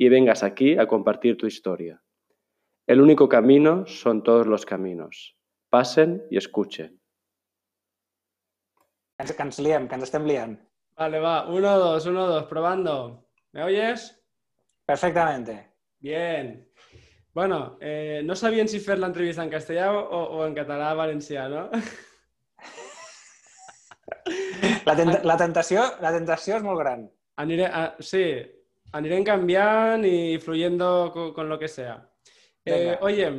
y vengas aquí a compartir tu historia. El único camino son todos los caminos. Pasen y escuchen. Vale, va. Uno, dos, uno, dos. Probando. ¿Me oyes? Perfectamente. Bien. Bueno, eh, no sabían si hacer la entrevista en castellano o, en catalán valenciano. La, la, tentación, la tentación es muy grande. sí, anirem cambiando y fluyendo con, lo que sea. Eh, oye,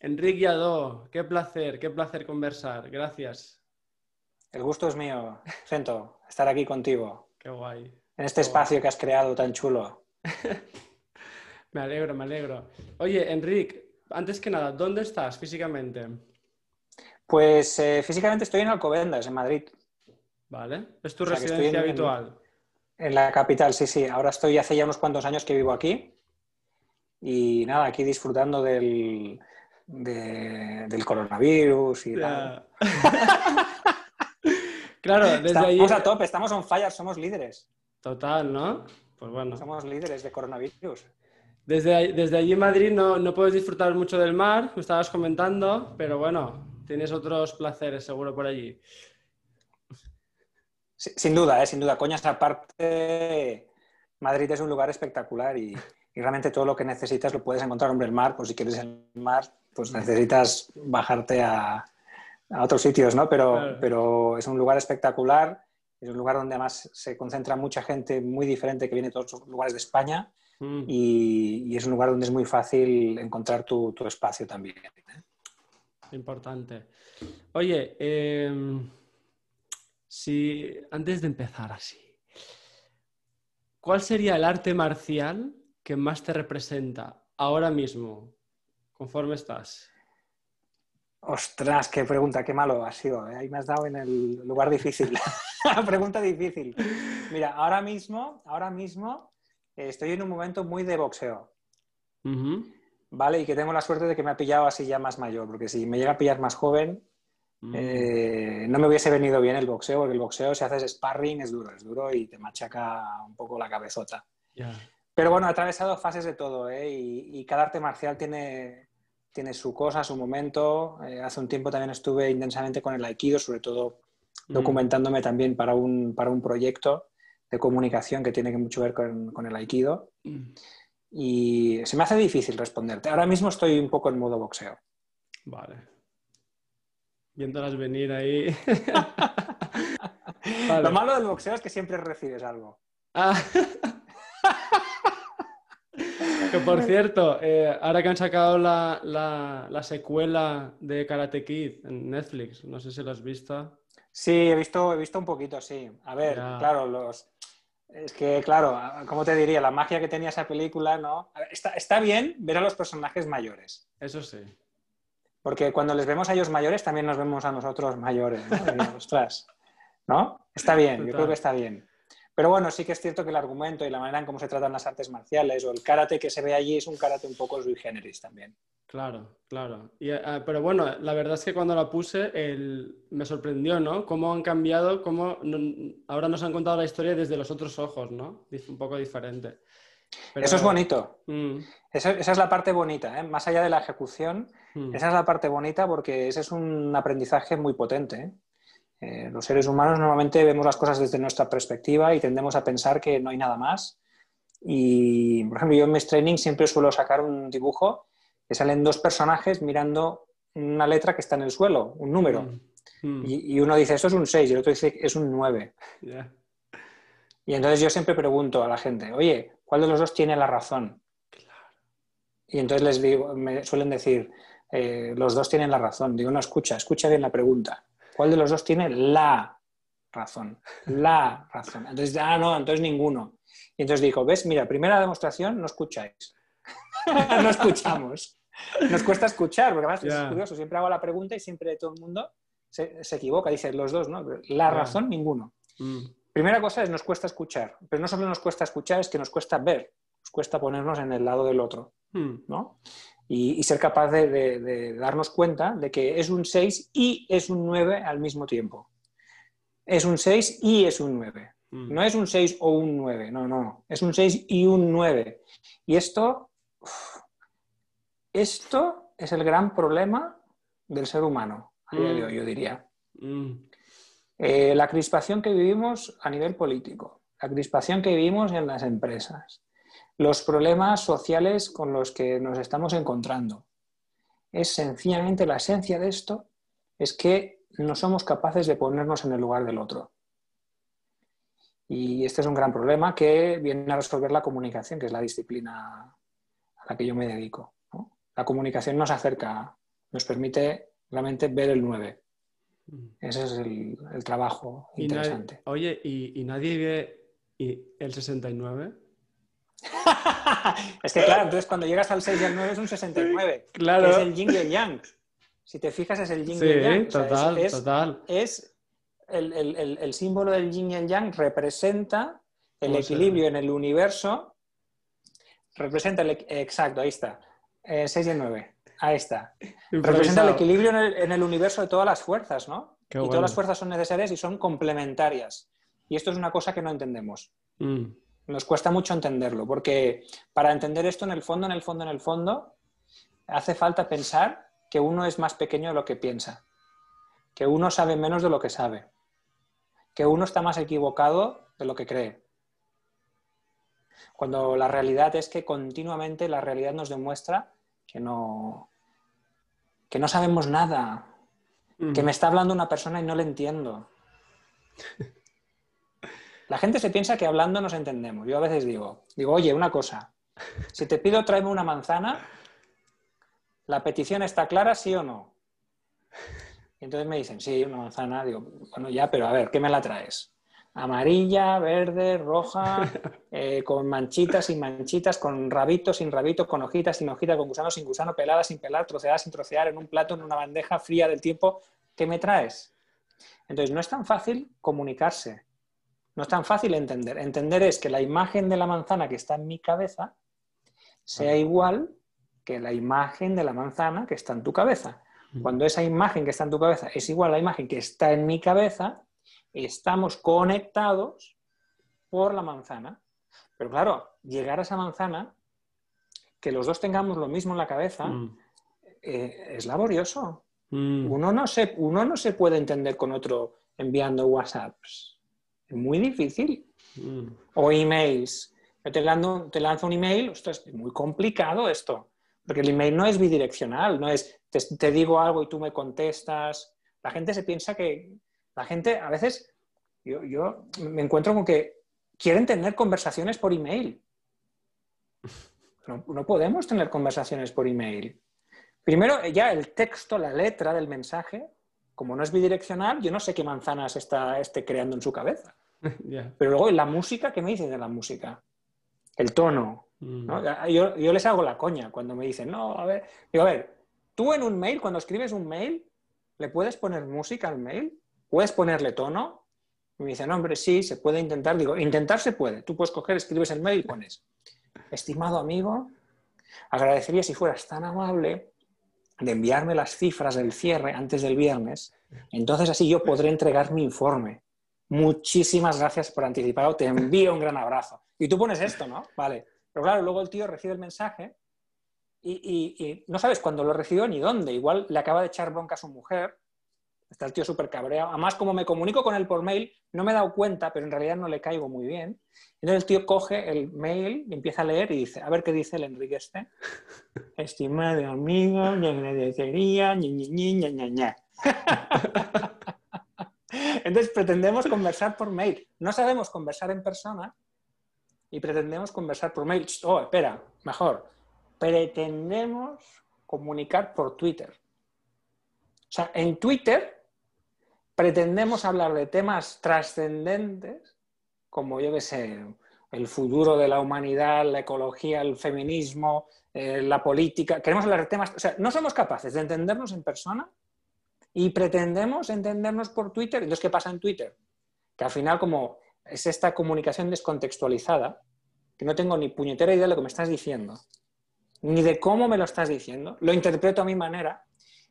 Enrique Yadó, qué placer, qué placer conversar. Gracias. El gusto es mío, Siento estar aquí contigo. Qué guay en este espacio que has creado tan chulo. me alegro, me alegro. Oye, Enrique, antes que nada, ¿dónde estás físicamente? Pues eh, físicamente estoy en Alcobendas, en Madrid. Vale, ¿es tu residencia habitual? En, la capital, sí, sí. Ahora estoy hace ya unos cuantos años que vivo aquí. Y nada, aquí disfrutando del, del coronavirus y claro, desde estamos a tope, estamos on fire, somos líderes. Total, ¿no? Pues bueno. Somos líderes de coronavirus. Desde, desde allí en Madrid no, no puedes disfrutar mucho del mar, me estabas comentando, pero bueno, tienes otros placeres seguro por allí. Sin duda, ¿eh? sin duda. Coñas aparte, Madrid es un lugar espectacular y, realmente todo lo que necesitas lo puedes encontrar en el mar. Pues si quieres el mar, pues necesitas bajarte a, a otros sitios, ¿no? Pero, pero es un lugar espectacular es un lugar donde además se concentra mucha gente muy diferente que viene de todos los lugares de España mm. y, es un lugar donde es muy fácil encontrar tu, espacio también. ¿eh? Importante. Oye, em, si antes de empezar así, ¿cuál sería el arte marcial que más te representa ahora mismo, conforme estás? Ostras, qué pregunta, qué malo ha sido. ¿eh? Ahí me has dado en el lugar difícil. pregunta difícil. Mira, ahora mismo, ahora mismo eh, estoy en un momento muy de boxeo. ¿Vale? Y que tengo la suerte de que me ha pillado así ya más mayor, porque si me llega a pillar más joven. Eh, no me hubiese venido bien el boxeo, porque el boxeo, si haces sparring, es duro, es duro y te machaca un poco la cabezota. Pero bueno, he atravesado fases de todo, y, y cada arte marcial tiene, tiene su cosa, su momento. Eh, hace un tiempo también estuve intensamente con el Aikido, sobre todo mm. documentándome también para un, para un proyecto de comunicación que tiene mucho que ver con, el Aikido. Mm. Y se me hace difícil responderte. Ahora mismo estoy un poco en modo boxeo. Vale. Viéndolas venir ahí. Lo malo del boxeo es que siempre recibes algo. Ah. por cierto, eh, ahora que han sacado la, secuela de Karate Kid en Netflix, no sé si lo has visto. Sí, he visto, he visto un poquito, sí. A ver, claro, los... Es que, claro, como te diría, la magia que tenía esa película, ¿no? Está, bien ver a los personajes mayores. Eso sí. Porque cuando les vemos a ellos mayores, también nos vemos a nosotros mayores. ¿no? ostras, ¿no? Está bien, yo creo que está bien. Pero bueno, sí que es cierto que el argumento y la manera en cómo se tratan las artes marciales o el karate que se ve allí es un karate un poco sui generis también. Claro, claro. Eh, pero bueno, la verdad es que cuando la puse me sorprendió, ¿no? Cómo han cambiado, cómo ahora nos han contado la historia desde los otros ojos, ¿no? Un poco diferente. Eso es bonito. Mm. Esa, es la parte bonita, ¿eh? más allá de la ejecución, mm. esa es la parte bonita porque ese es un aprendizaje muy potente. ¿eh? Eh, los seres humanos normalmente vemos las cosas desde nuestra perspectiva y tendemos a pensar que no hay nada más. Y, por ejemplo, yo en mis trainings siempre suelo sacar un dibujo que salen dos personajes mirando una letra que está en el suelo, un número. Mm, mm. Y, uno dice, esto es un 6 y el otro dice, es un 9. Y entonces yo siempre pregunto a la gente, oye, ¿cuál de los dos tiene la razón? Y entonces les digo, me suelen decir, eh, los dos tienen la razón. Digo, no, escucha, escucha bien la pregunta. ¿Cuál de los dos tiene la razón? La razón. Entonces, ah, no, entonces ninguno. Y entonces digo, ¿ves? Mira, primera demostración, no escucháis. no escuchamos. Nos cuesta escuchar, porque además es curioso, siempre hago la pregunta y siempre todo el mundo se, equivoca, dice los dos, ¿no? La razón, ninguno. Mm. Primera cosa es nos cuesta escuchar, pero no solo nos cuesta escuchar, es que nos cuesta ver, nos cuesta ponernos en el lado del otro. ¿No? Y, ser capaz de, darnos cuenta de que es un 6 y es un 9 al mismo tiempo. Es un 6 y es un 9. Mm. No es un 6 o un 9, no, no, es un 6 y un 9. Y esto, esto es el gran problema del ser humano a día de mm. hoy, yo diría. Mm. Eh, la crispación que vivimos a nivel político, la crispación que vivimos en las empresas, los problemas sociales con los que nos estamos encontrando. Es sencillamente la esencia de esto, es que no somos capaces de ponernos en el lugar del otro. Y este es un gran problema que viene a resolver la comunicación, que es la disciplina a la que yo me dedico. La comunicación nos acerca, nos permite realmente ver el 9. Mm. Ese es el, trabajo interesante. oye, ¿y, nadie ve el 69? es que claro, entonces cuando llegas al 6 y al 9 es un 69. Claro. es el yin y el yang. Si te fijas es el yin y el yang. Total, es, total. Es el, símbolo del yin y el yang representa el equilibrio en el universo. Representa el... Exacto, ahí está. 6 eh, y el 9. Ahí está. Representa el equilibrio en el, universo de todas las fuerzas, ¿no? y todas las fuerzas son necesarias y son complementarias. Y esto es una cosa que no entendemos. Mm. Nos cuesta mucho entenderlo, porque para entender esto en el fondo, en el fondo, en el fondo, hace falta pensar que uno es más pequeño de lo que piensa, que uno sabe menos de lo que sabe, que uno está más equivocado de lo que cree. Cuando la realidad es que continuamente la realidad nos demuestra que no, que no sabemos nada, que me está hablando una persona y no le entiendo. La gente se piensa que hablando nos entendemos. Yo a veces digo, digo, oye, una cosa, si te pido tráeme una manzana, ¿la petición está clara, sí o no? Y entonces me dicen, sí, una manzana. Digo, bueno, ya, pero a ver, ¿qué me la traes? Amarilla, verde, roja, eh, con manchitas, sin manchitas, con rabito, sin rabito, con hojitas, sin hojitas, con gusano, sin gusano, pelada, sin pelar, troceada, sin trocear, en un plato, en una bandeja fría del tiempo. ¿Qué me traes? Entonces, no es tan fácil comunicarse. No es tan fácil entender. Entender es que la imagen de la manzana que está en mi cabeza sea igual que la imagen de la manzana que está en tu cabeza. Cuando esa imagen que está en tu cabeza es igual a la imagen que está en mi cabeza, estamos conectados por la manzana. Pero claro, llegar a esa manzana, que los dos tengamos lo mismo en la cabeza, mm. eh, es laborioso. Mm. Uno, no se, uno no se puede entender con otro enviando WhatsApps muy difícil. Mm. O emails. Yo te lanzo, te lanzo un email, es muy complicado esto, porque el email no es bidireccional, no es te, digo algo y tú me contestas. La gente se piensa que, la gente a veces, yo, yo me encuentro con que quieren tener conversaciones por email. No, no, podemos tener conversaciones por email. Primero, ya el texto, la letra del mensaje, como no es bidireccional, yo no sé qué manzanas está esté creando en su cabeza. Pero luego la música, ¿qué me dices de la música? El tono. Mm. Yo, les hago la coña cuando me dicen, no, a ver, digo, a ver, tú en un mail, cuando escribes un mail, ¿le puedes poner música al mail? ¿Puedes ponerle tono? Y me dicen, hombre, sí, se puede intentar. Digo, intentar se puede. Tú puedes coger, escribes el mail y pones, estimado amigo, agradecería si fueras tan amable de enviarme las cifras del cierre antes del viernes, entonces así yo podré entregar mi informe. Muchísimas gracias por anticipado, te envío un gran abrazo. Y tú pones esto, ¿no? Vale. Pero claro, luego el tío recibe el mensaje y, no sabes cuándo lo recibió ni dónde. Igual le acaba de echar bronca a su mujer, está el tío súper cabreado. Además, como me comunico con él por mail, no me he dado cuenta, pero en realidad no le caigo muy bien. Entonces el tío coge el mail y empieza a leer y dice, a ver qué dice el Enrique este. Estimado amigo, me agradecería, ña, ña, ña, ña, Entonces pretendemos conversar por mail. No sabemos conversar en persona y pretendemos conversar por mail. Oh, espera, mejor. Pretendemos comunicar por Twitter. O sea, en Twitter pretendemos hablar de temas trascendentes, como yo que sé, el futuro de la humanidad, la ecología, el feminismo, eh, la política. Queremos hablar de temas. O sea, no somos capaces de entendernos en persona y pretendemos entendernos por Twitter. Entonces, ¿qué pasa en Twitter? Que al final, como es esta comunicación descontextualizada, que no tengo ni puñetera idea de lo que me estás diciendo, ni de cómo me lo estás diciendo, lo interpreto a mi manera,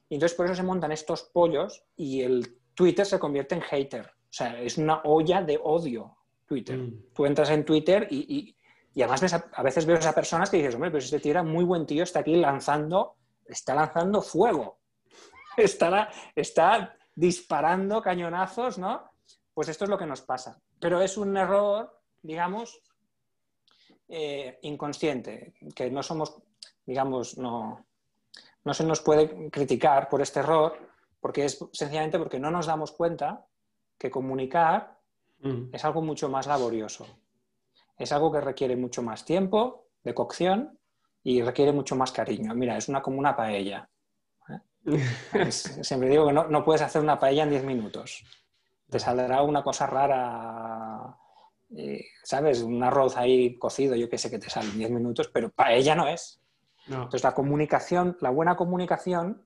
y entonces por eso se montan estos pollos y el Twitter se convierte en hater. O sea, es una olla de odio Twitter. Mm. Tú entras en Twitter y, además a, veces veo a esas personas que dices, hombre, pero este tío era muy buen tío, está aquí lanzando, está lanzando fuego. Está, está disparando cañonazos, ¿no? Pues esto es lo que nos pasa. Pero es un error, digamos, eh, inconsciente, que no somos, digamos, no, no se nos puede criticar por este error, porque es sencillamente porque no nos damos cuenta que comunicar mm. es algo mucho más laborioso. Es algo que requiere mucho más tiempo de cocción y requiere mucho más cariño. Mira, es una como una paella. ¿eh? siempre digo que no, no, puedes hacer una paella en 10 minutos. Te saldrá una cosa rara, eh, ¿sabes? Un arroz ahí cocido, yo que sé que te sale en 10 minutos, pero paella no es. Entonces, la comunicación, la buena comunicación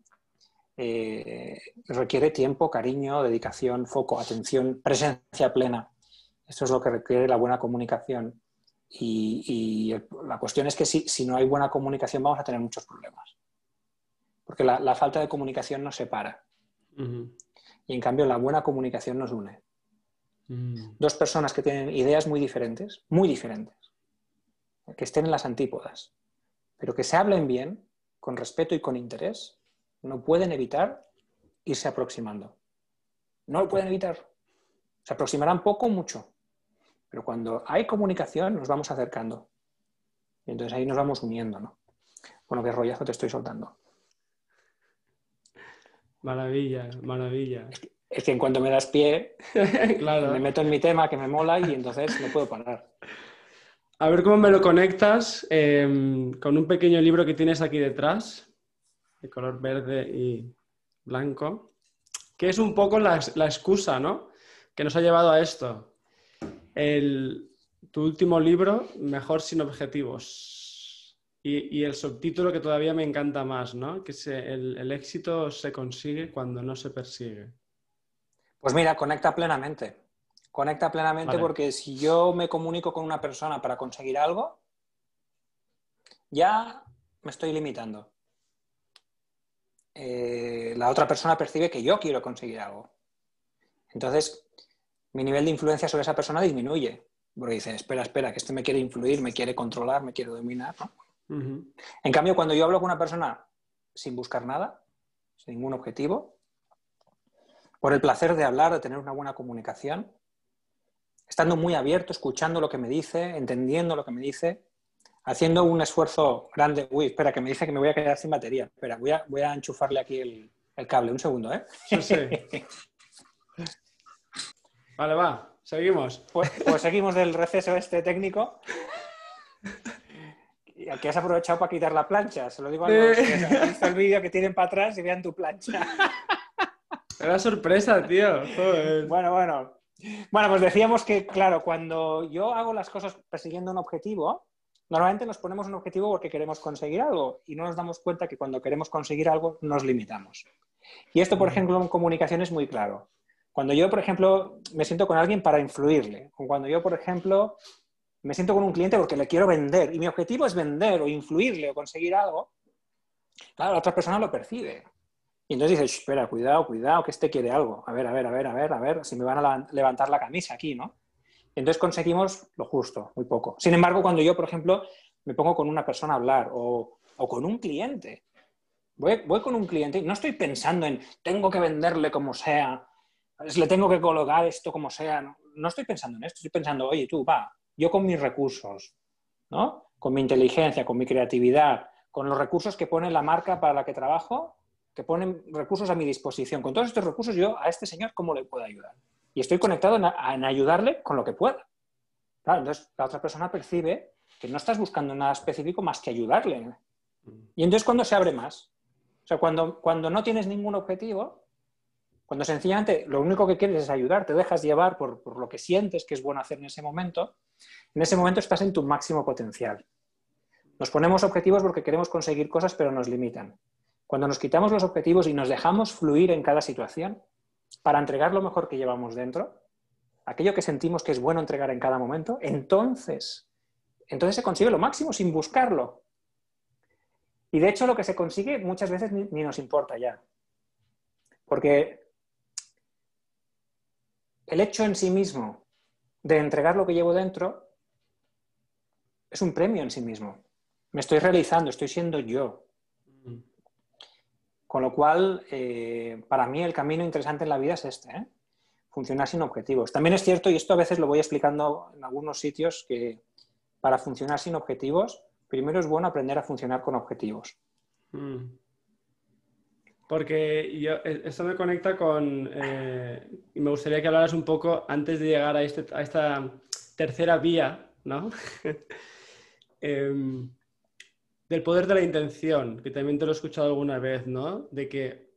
eh, requiere tiempo, cariño, dedicación, foco, atención, presencia plena. Esto es lo que requiere la buena comunicación. Y, la cuestión es que si, no hay buena comunicación vamos a tener muchos problemas. Porque la, falta de comunicación nos separa. Y en cambio la buena comunicación nos une. Mm. Dos personas que tienen ideas muy diferentes, muy diferentes, que estén en las antípodas, pero que se hablen bien, con respeto y con interés, no pueden evitar irse aproximando. No lo pueden evitar. Se aproximarán poco o mucho, pero cuando hay comunicación nos vamos acercando. Y entonces ahí nos vamos uniendo, ¿no? Bueno, qué rollazo te estoy soltando. Maravilla, maravilla. Es que, en cuanto me das pie, me meto en mi tema que me mola y entonces no puedo parar. A ver cómo me lo conectas em, con un pequeño libro que tienes aquí detrás, de color verde y blanco, que es un poco la, excusa, ¿no? Que nos ha llevado a esto. tu último libro, Mejor sin objetivos. Y, el subtítulo que todavía me encanta más, ¿no? Que el éxito se consigue cuando no se persigue. Pues mira, conecta plenamente. Conecta plenamente porque si yo me comunico con una persona para conseguir algo, ya me estoy limitando. Eh, la otra persona percibe que yo quiero conseguir algo. Entonces, mi nivel de influencia sobre esa persona disminuye. Porque dice, espera, espera, que este me quiere influir, me quiere controlar, me quiere dominar. En cambio, cuando yo hablo con una persona sin buscar nada, sin ningún objetivo, por el placer de hablar, de tener una buena comunicación, estando muy abierto, escuchando lo que me dice, entendiendo lo que me dice, haciendo un esfuerzo grande. Uy, espera, que me dice que me voy a quedar sin batería. Espera, voy a, voy a enchufarle aquí el, cable. Un segundo, ¿eh? Sí, sí. vale, va, seguimos. Pues, pues, seguimos del receso este técnico. Y aquí has aprovechado para quitar la plancha. Se lo digo a los que han visto el vídeo que tienen para atrás y vean tu plancha. Era sorpresa, tío. Bueno, bueno. Bueno, pues decíamos que, claro, cuando yo hago las cosas persiguiendo un objetivo, normalmente nos ponemos un objetivo porque queremos conseguir algo y no nos damos cuenta que cuando queremos conseguir algo nos limitamos. Y esto, por ejemplo, en comunicación es muy claro. Cuando yo, por ejemplo, me siento con alguien para influirle, o cuando yo, por ejemplo, me siento con un cliente porque le quiero vender y mi objetivo es vender o influirle o conseguir algo, claro, la otra persona lo percibe. Y entonces dices, espera, cuidado, cuidado, que este quiere algo. A ver, a ver, a ver, a ver, a ver, si me van a levantar la camisa aquí, ¿no? Entonces conseguimos lo justo, muy poco. Sin embargo, cuando yo, por ejemplo, me pongo con una persona a hablar o, con un cliente, voy, con un cliente y no estoy pensando en tengo que venderle como sea, le tengo que colocar esto como sea. No, no estoy pensando en esto, estoy pensando, oye, tú, va, yo con mis recursos, ¿no? Con mi inteligencia, con mi creatividad, con los recursos que pone la marca para la que trabajo, que ponen recursos a mi disposición. Con todos estos recursos, yo a este señor, ¿cómo le puedo ayudar? Y estoy conectado en, ayudarle con lo que pueda. Entonces la otra persona percibe que no estás buscando nada específico más que ayudarle. Y entonces cuando se abre más, o sea, cuando, cuando no tienes ningún objetivo, Cuando sencillamente lo único que quieres es ayudar, te dejas llevar por, por lo que sientes que es bueno hacer en ese momento, en ese momento estás en tu máximo potencial. Nos ponemos objetivos porque queremos conseguir cosas, pero nos limitan. Cuando nos quitamos los objetivos y nos dejamos fluir en cada situación para entregar lo mejor que llevamos dentro, aquello que sentimos que es bueno entregar en cada momento, entonces, entonces se consigue lo máximo sin buscarlo. Y de hecho lo que se consigue muchas veces ni, ni nos importa ya. Porque el hecho en sí mismo de entregar lo que llevo dentro es un premio en sí mismo. Me estoy realizando, estoy siendo yo. Con lo cual, eh, para mí el camino interesante en la vida es este, ¿eh? funcionar sin objetivos. También es cierto, y esto a veces lo voy explicando en algunos sitios, que para funcionar sin objetivos, primero es bueno aprender a funcionar con objetivos. Mm. Porque yo, e, esto me conecta con, eh, y me gustaría que hablaras un poco antes de llegar a, este, a esta tercera vía, ¿no? eh, del poder de la intención, que también te lo he escuchado alguna vez, ¿no? De que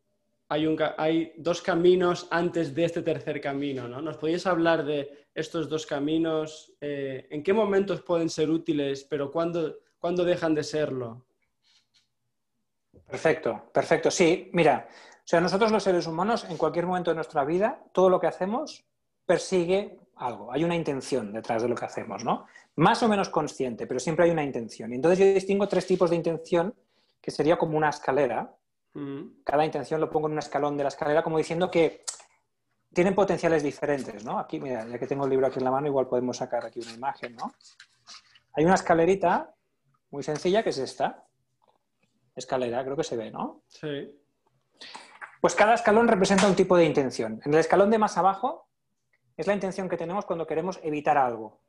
hay, un, hay dos caminos antes de este tercer camino, ¿no? ¿Nos podéis hablar de estos dos caminos? Eh, ¿En qué momentos pueden ser útiles, pero cuándo, cuándo dejan de serlo? Perfecto, perfecto. Sí, mira, o sea, nosotros los seres humanos, en cualquier momento de nuestra vida, todo lo que hacemos persigue algo, hay una intención detrás de lo que hacemos, ¿no? Más o menos consciente, pero siempre hay una intención. Y entonces yo distingo tres tipos de intención, que sería como una escalera. Mm. Cada intención lo pongo en un escalón de la escalera, como diciendo que tienen potenciales diferentes, ¿no? Aquí, mira, ya que tengo el libro aquí en la mano, igual podemos sacar aquí una imagen, ¿no? Hay una escalerita muy sencilla que es esta. Escalera, creo que se ve, ¿no? Sí. Pues cada escalón representa un tipo de intención. En el escalón de más abajo es la intención que tenemos cuando queremos evitar algo.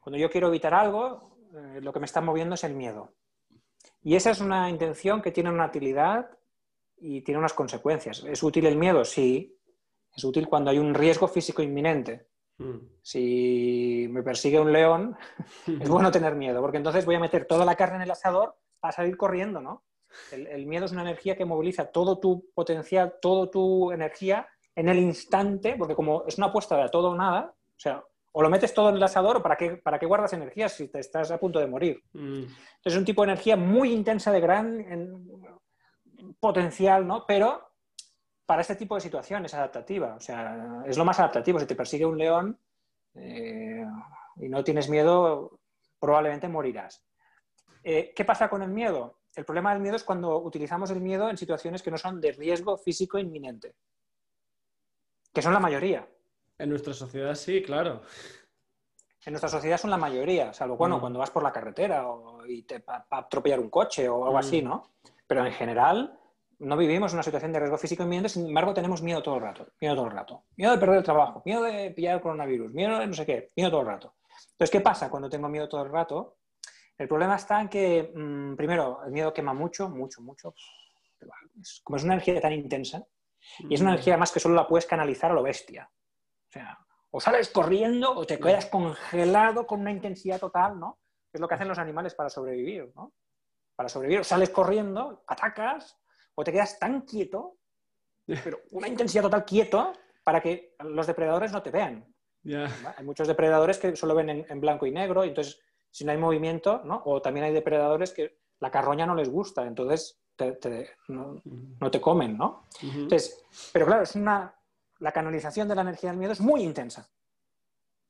Cuando yo quiero evitar algo, eh, lo que me está moviendo es el miedo. Y esa es una intención que tiene una utilidad y tiene unas consecuencias. ¿Es útil el miedo? Sí. Es útil cuando hay un riesgo físico inminente. Hmm. Si me persigue un león, es bueno tener miedo, porque entonces voy a meter toda la carne en el asador para salir corriendo, ¿no? el miedo es una energía que moviliza todo tu potencial, toda tu energía en el instante, porque como es una apuesta de todo o nada, o sea, o lo metes todo en el asador o para qué, para qué guardas energía si te estás a punto de morir. Mm. Entonces es un tipo de energía muy intensa, de gran potencial, ¿no? Pero para este tipo de situación es adaptativa, o sea, es lo más adaptativo. Si te persigue un león eh, y no tienes miedo, probablemente morirás. Eh, ¿Qué pasa con el miedo? El problema del miedo es cuando utilizamos el miedo en situaciones que no son de riesgo físico inminente que son la mayoría. En nuestra sociedad sí, claro. En nuestra sociedad son la mayoría, salvo bueno, mm. cuando vas por la carretera o, y te atropellar un coche o algo así, mm. ¿no? Pero en general no vivimos una situación de riesgo físico inminente, sin embargo tenemos miedo todo el rato, miedo todo el rato. Miedo de perder el trabajo, miedo de pillar el coronavirus, miedo de no sé qué, miedo todo el rato. Entonces, ¿qué pasa cuando tengo miedo todo el rato? El problema está en que, mm, primero, el miedo quema mucho, mucho, mucho. Como es una energía tan intensa, y es una energía más que solo la puedes canalizar a lo bestia. O sea, o sales corriendo o te quedas congelado con una intensidad total, ¿no? es lo que hacen los animales para sobrevivir, ¿no? Para sobrevivir, o sales corriendo, atacas, o te quedas tan quieto, pero una intensidad total quieto para que los depredadores no te vean. Hay muchos depredadores que solo ven en, blanco y negro, y entonces si no hay movimiento, ¿no? O también hay depredadores que la carroña no les gusta, entonces no, te comen, ¿no? Entonces, pero claro, es una, la canalización de la energía del miedo es muy intensa.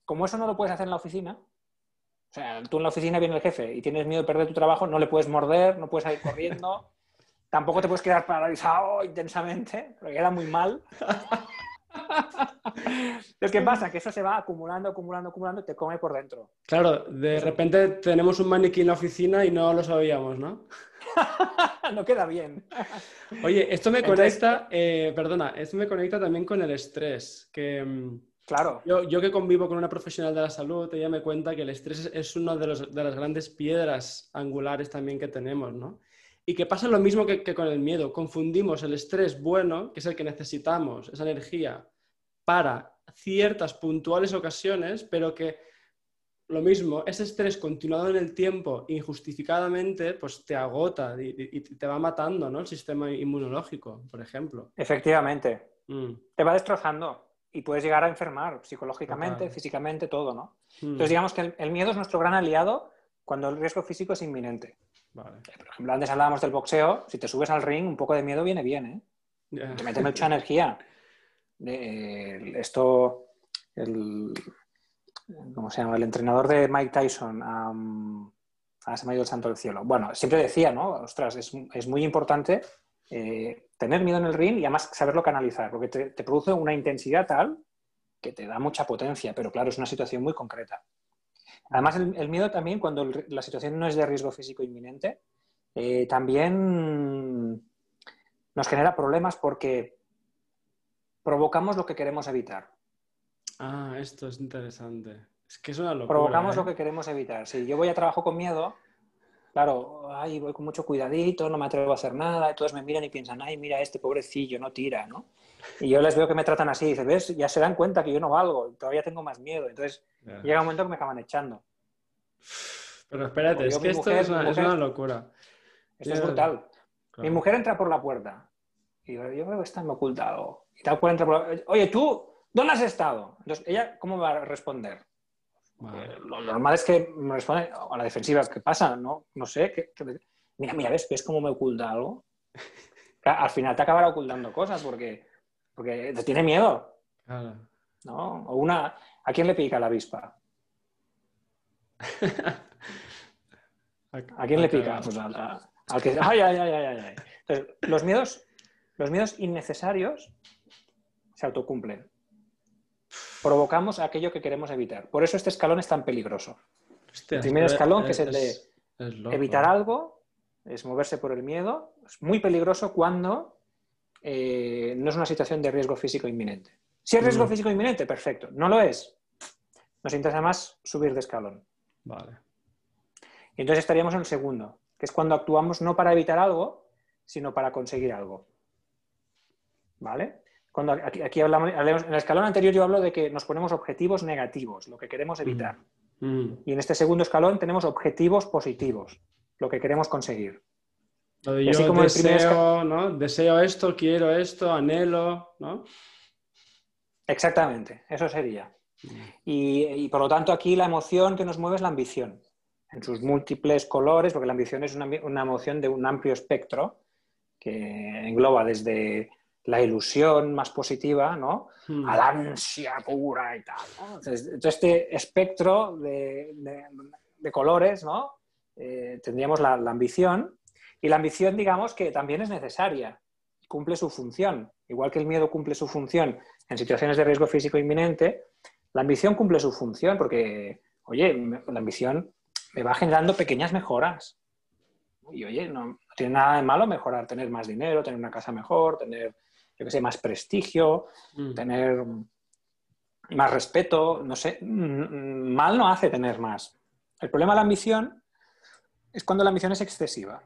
Como eso no lo puedes hacer en la oficina, o sea, tú en la oficina viene el jefe y tienes miedo de perder tu trabajo, no le puedes morder, no puedes salir corriendo, tampoco te puedes quedar paralizado intensamente, porque queda muy mal. Entonces, ¿qué pasa? Que eso se va acumulando, acumulando, acumulando y te come por dentro. Claro, de repente tenemos un maniquí en la oficina y no lo sabíamos, ¿no? no queda bien. Oye, esto me conecta, eh, perdona, esto me conecta también con el estrés, que... Mm, claro. Yo, que convivo con una profesional de la salud, ella me cuenta que el estrés es una de, de las grandes piedras angulares también que tenemos, ¿no? Y que pasa lo mismo que, que, con el miedo. Confundimos el estrés bueno, que es el que necesitamos, esa energía, para ciertas puntuales ocasiones, pero que lo mismo, ese estrés continuado en el tiempo, injustificadamente, pues te agota y, te va matando, ¿no? El sistema inmunológico, por ejemplo. Efectivamente, Mm, te va destrozando y puedes llegar a enfermar psicológicamente, físicamente, todo, ¿no? mm, Entonces, digamos que el, el miedo es nuestro gran aliado cuando el riesgo físico es inminente. vale. Por ejemplo, antes hablábamos del boxeo, si te subes al ring, un poco de miedo viene bien, ¿eh? Te mete mucha energía. Eh, esto, el, ¿cómo se llama? El entrenador de Mike Tyson, ah, se me ha ido el santo del cielo. Bueno, siempre decía, ¿no? Ostras, es, es muy importante eh, tener miedo en el ring y además saberlo canalizar, porque te, produce una intensidad tal que te da mucha potencia, pero claro, es una situación muy concreta. Además, el, el miedo también, cuando la situación no es de riesgo físico inminente, eh, también nos genera problemas porque provocamos lo que queremos evitar. Ah, esto es interesante. Es que es una locura. Provocamos ¿eh? lo que queremos evitar. Si yo voy a trabajo con miedo, claro, ay, voy con mucho cuidadito, no me atrevo a hacer nada, y todos me miran y piensan, ay, mira, este pobrecillo no tira, ¿no? Y yo les veo que me tratan así, y dices, ¿ves? Ya se dan cuenta que yo no valgo, todavía tengo más miedo. Entonces llega un momento que me acaban echando. Pero espérate, es que esto es, una, es locura. Esto es brutal. Claro. Mi mujer entra por la puerta. Y yo, yo creo que esta me oculta algo. Y tal cual entra por la... Oye, tú, ¿dónde has estado? Entonces, ¿ella cómo va a responder? Vale. Eh, Lo normal es que me responde a la defensiva. ¿Qué pasa? No, no sé. ¿qué- qué- Mira, mira, ¿ves? ¿Ves cómo me oculta algo? Al final te acabará ocultando cosas porque, porque te tiene miedo, Claro. ¿no? O una... ¿A quién le pica la avispa? ¿A quién le pica? Pues al, al que... Ay, ay, ay, ay, ay, ay. Entonces, los miedos, los miedos innecesarios se autocumplen. Provocamos aquello que queremos evitar. Por eso este escalón es tan peligroso. Hostia, El primer escalón, que es el de es. Evitar algo es moverse por el miedo. Es muy peligroso cuando eh, no es una situación de riesgo físico inminente. Si es riesgo Mm. físico inminente, perfecto. No lo es. Nos interesa más subir de escalón. Vale. Y entonces estaríamos en el segundo, que es cuando actuamos no para evitar algo, sino para conseguir algo. ¿Vale? Cuando aquí, aquí hablamos, hablamos- en el escalón anterior yo hablo de que nos ponemos objetivos negativos, lo que queremos evitar. Mm. Y en este segundo escalón tenemos objetivos positivos, lo que queremos conseguir. Y así como el deseo, ¿no? Deseo esto, quiero esto, anhelo, ¿no? Exactamente, eso sería. Y, y, por lo tanto aquí la emoción que nos mueve es la ambición, en sus múltiples colores, porque la ambición es una, una emoción de un amplio espectro que engloba desde la ilusión más positiva, ¿no? Mm. A la ansia pura y tal. ¿no? Entonces, todo este espectro de, de- de colores, ¿no? Eh, tendríamos la, la ambición. Y la ambición, digamos, que también es necesaria, cumple su función. Igual que el miedo cumple su función en situaciones de riesgo físico inminente, la ambición cumple su función porque, oye, la ambición me va generando pequeñas mejoras. Y oye, no, no tiene nada de malo mejorar, tener más dinero, tener una casa mejor, tener, yo qué sé, más prestigio, Mm. tener más respeto, no sé, mm, mm, mal no hace tener más. El problema de la ambición es cuando la ambición es excesiva.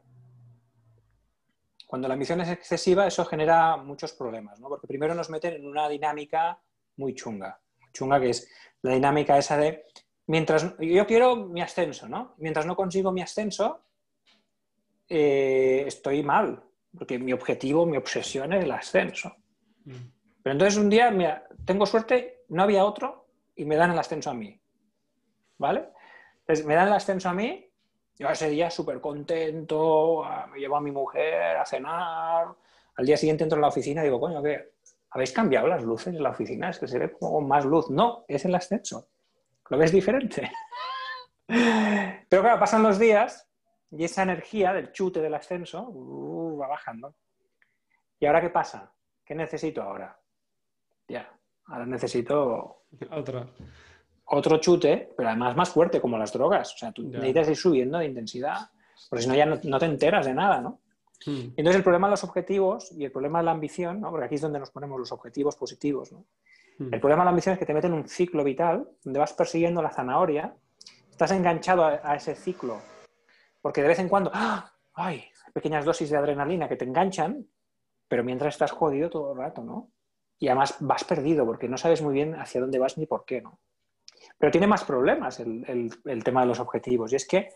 Cuando la ambición es excesiva, eso genera muchos problemas, ¿no? Porque primero nos meten en una dinámica muy chunga, chunga que es la dinámica esa de mientras yo quiero mi ascenso, ¿no? Mientras no consigo mi ascenso, eh, estoy mal, porque mi objetivo, mi obsesión es el ascenso. Mm. Pero entonces un día, mira, tengo suerte, no había otro y me dan el ascenso a mí. ¿Vale? Entonces me dan el ascenso a mí, yo ese día súper contento, ah, me llevo a mi mujer a cenar, al día siguiente entro en la oficina y digo, coño, ¿qué? ¿Habéis cambiado las luces en la oficina? Es que se ve como más luz. No, es el ascenso. ¿Lo ves diferente? Pero claro, pasan los días y esa energía del chute del ascenso uh, va bajando. ¿Y ahora qué pasa? ¿Qué necesito ahora? Ya, ahora necesito Otra. otro chute, pero además más fuerte, como las drogas. O sea, tú Ya. necesitas ir subiendo de intensidad, porque si no ya no, no te enteras de nada, ¿no? Mm. Entonces el problema de los objetivos y el problema de la ambición, ¿no? porque aquí es donde nos ponemos los objetivos positivos, ¿no? Mm. El problema de la ambición es que te meten en un ciclo vital donde vas persiguiendo la zanahoria, estás enganchado a, a ese ciclo, porque de vez en cuando, ¡ah! ¡ay! pequeñas dosis de adrenalina que te enganchan, pero mientras estás jodido todo el rato, ¿no? Y además vas perdido porque no sabes muy bien hacia dónde vas ni por qué, ¿no? Pero tiene más problemas el, tema de los objetivos, y es que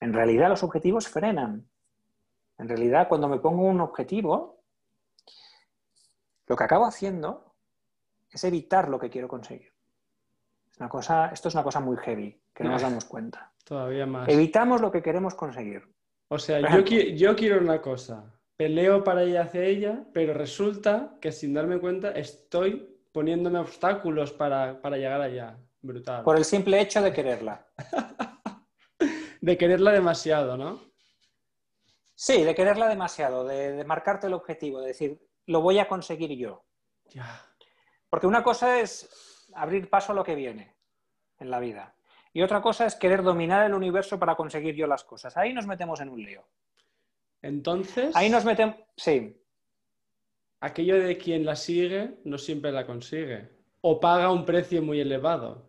en realidad los objetivos frenan. En realidad, cuando me pongo un objetivo, lo que acabo haciendo es evitar lo que quiero conseguir. Una cosa, esto es una cosa muy heavy, que no nos damos cuenta. Todavía más. Evitamos lo que queremos conseguir. O sea, yo, qui- yo quiero una cosa, peleo para ir hacia ella, pero resulta que sin darme cuenta estoy poniéndome obstáculos para, para llegar allá. Brutal. Por el simple hecho de quererla. De quererla demasiado, ¿no? Sí, de quererla demasiado, de, de marcarte el objetivo, de decir, lo voy a conseguir yo. Ya. Porque una cosa es abrir paso a lo que viene en la vida. Y otra cosa es querer dominar el universo para conseguir yo las cosas. Ahí nos metemos en un lío. Entonces, Ahí nos metemos... Sí, aquello de quien la sigue no siempre la consigue. O paga un precio muy elevado.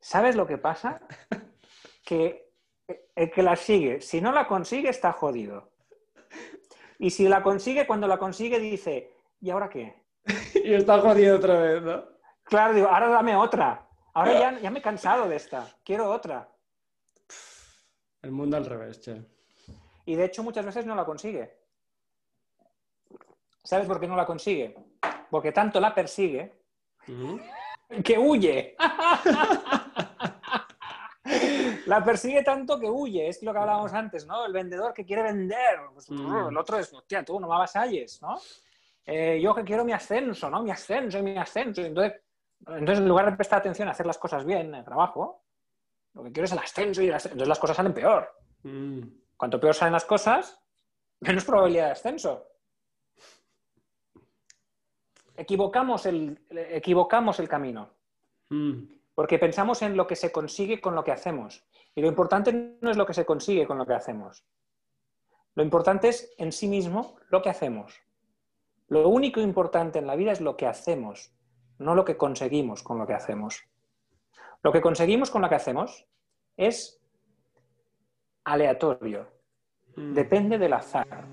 ¿Sabes lo que pasa? Que el que la sigue, si no la consigue, está jodido. Y si la consigue, cuando la consigue, dice, ¿y ahora qué? y está jodido otra vez, ¿no? Claro, digo, ahora dame otra. Ahora ya, ya me he cansado de esta. Quiero otra. El mundo al revés, che. Y de hecho muchas veces no la consigue. ¿Sabes por qué no la consigue? Porque tanto la persigue que huye. La persigue tanto que huye. Es lo que hablábamos antes, ¿no? El vendedor que quiere vender. Pues, Mm. El otro es, hostia, tú no me avasalles, ¿no? Eh, yo que quiero mi ascenso, ¿no? Mi ascenso, mi ascenso. Entonces, entonces, en lugar de prestar atención a hacer las cosas bien en el trabajo, lo que quiero es el ascenso y el ascenso. Entonces las cosas salen peor. Mm. Cuanto peor salen las cosas, menos probabilidad de ascenso. Equivocamos el, equivocamos el camino, Mm. porque pensamos en lo que se consigue con lo que hacemos. Y lo importante no es lo que se consigue con lo que hacemos. Lo importante es en sí mismo lo que hacemos. Lo único importante en la vida es lo que hacemos, no lo que conseguimos con lo que hacemos. Lo que conseguimos con lo que hacemos es aleatorio, Mm. depende del azar.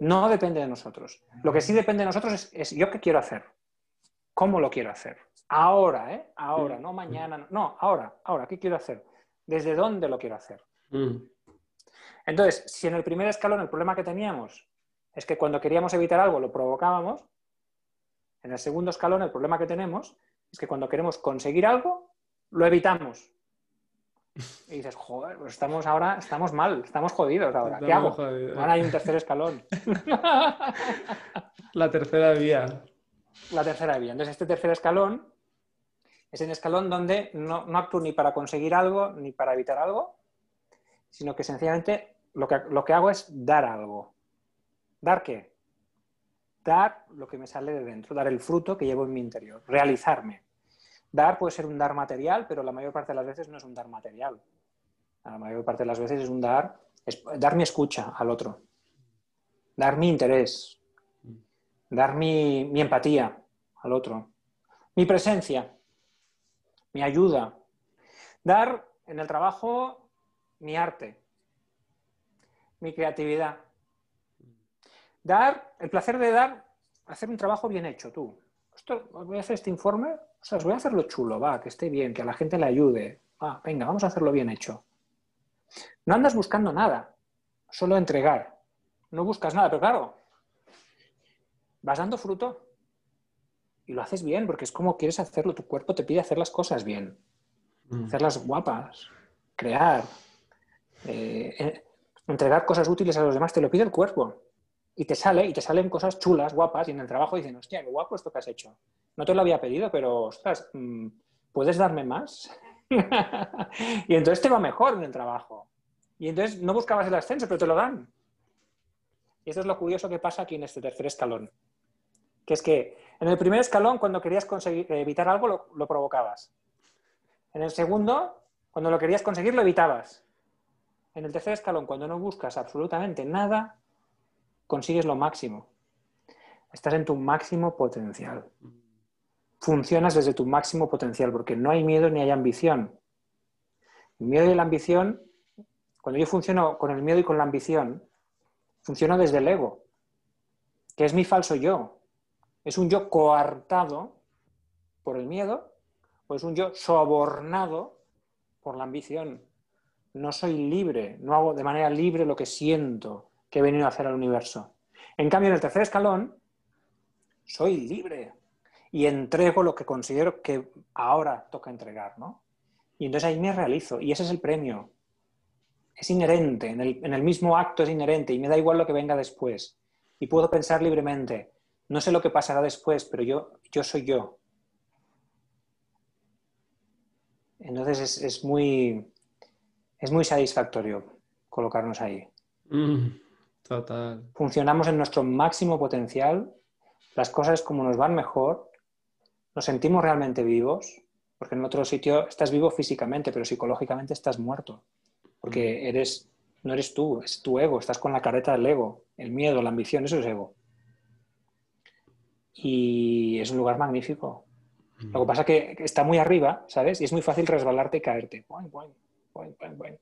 No depende de nosotros. Lo que sí depende de nosotros es, es yo qué quiero hacer. ¿Cómo lo quiero hacer? Ahora, ¿eh? Ahora, no mañana. No, no, ahora, ahora, ¿qué quiero hacer? ¿Desde dónde lo quiero hacer? Mm. Entonces, si en el primer escalón el problema que teníamos es que cuando queríamos evitar algo lo provocábamos, en el segundo escalón el problema que tenemos es que cuando queremos conseguir algo, lo evitamos. Y dices, joder, pues estamos ahora, estamos mal, estamos jodidos ahora. ¿Qué hago? jodidos. Ahora hay un tercer escalón. La tercera vía. la tercera vía. Entonces, este tercer escalón es el escalón donde no, no actúo ni para conseguir algo ni para evitar algo, sino que sencillamente lo que, lo que hago es dar algo. ¿Dar qué? Dar lo que me sale de dentro, dar el fruto que llevo en mi interior, realizarme. Dar puede ser un dar material, pero la mayor parte de las veces no es un dar material. La mayor parte de las veces es un dar, es dar mi escucha al otro, dar mi interés, dar mi, mi empatía al otro, mi presencia, mi ayuda, dar en el trabajo mi arte, mi creatividad, dar el placer de dar, hacer un trabajo bien hecho tú. Esto, voy a hacer este informe, o sea, voy a hacerlo chulo, va, que esté bien, que a la gente le ayude. Va, venga, vamos a hacerlo bien hecho. No andas buscando nada, solo entregar. No buscas nada, pero claro, vas dando fruto y lo haces bien, porque es como quieres hacerlo. Tu cuerpo te pide hacer las cosas bien, Mm. hacerlas guapas, crear, eh, eh, entregar cosas útiles a los demás, te lo pide el cuerpo. Y te sale, y te salen cosas chulas, guapas, y en el trabajo dicen, hostia, qué guapo esto que has hecho. No te lo había pedido, pero, ostras, mm, ¿puedes darme más? y entonces te va mejor en el trabajo. Y entonces no buscabas el ascenso, pero te lo dan. Y eso es lo curioso que pasa aquí en este tercer escalón. Que es que en el primer escalón, cuando querías conseguir, evitar algo, lo, lo provocabas. En el segundo, cuando lo querías conseguir, lo evitabas. En el tercer escalón, cuando no buscas absolutamente nada, consigues lo máximo. Estás en tu máximo potencial. Funcionas desde tu máximo potencial, porque no hay miedo ni hay ambición. El miedo y la ambición, cuando yo funciono con el miedo y con la ambición, funciono desde el ego, que es mi falso yo. Es un yo coartado por el miedo o es un yo sobornado por la ambición. No soy libre, no hago de manera libre lo que siento que he venido a hacer al universo. En cambio, en el tercer escalón, soy libre y entrego lo que considero que ahora toca entregar, ¿no? Y entonces ahí me realizo y ese es el premio. Es inherente, en el, mismo acto es inherente y me da igual lo que venga después. Y puedo pensar libremente, no sé lo que pasará después, pero yo, yo soy yo. Entonces es, es muy, es muy satisfactorio colocarnos ahí. Mm, total. Funcionamos en nuestro máximo potencial, las cosas como nos van mejor, nos sentimos realmente vivos, porque en otro sitio estás vivo físicamente, pero psicológicamente estás muerto, porque eres, no eres tú, es tu ego, estás con la careta del ego, el miedo, la ambición, eso es ego. Y es un lugar magnífico. Lo que pasa es que está muy arriba, ¿sabes? Y es muy fácil resbalarte y caerte. Boing, boing, boing.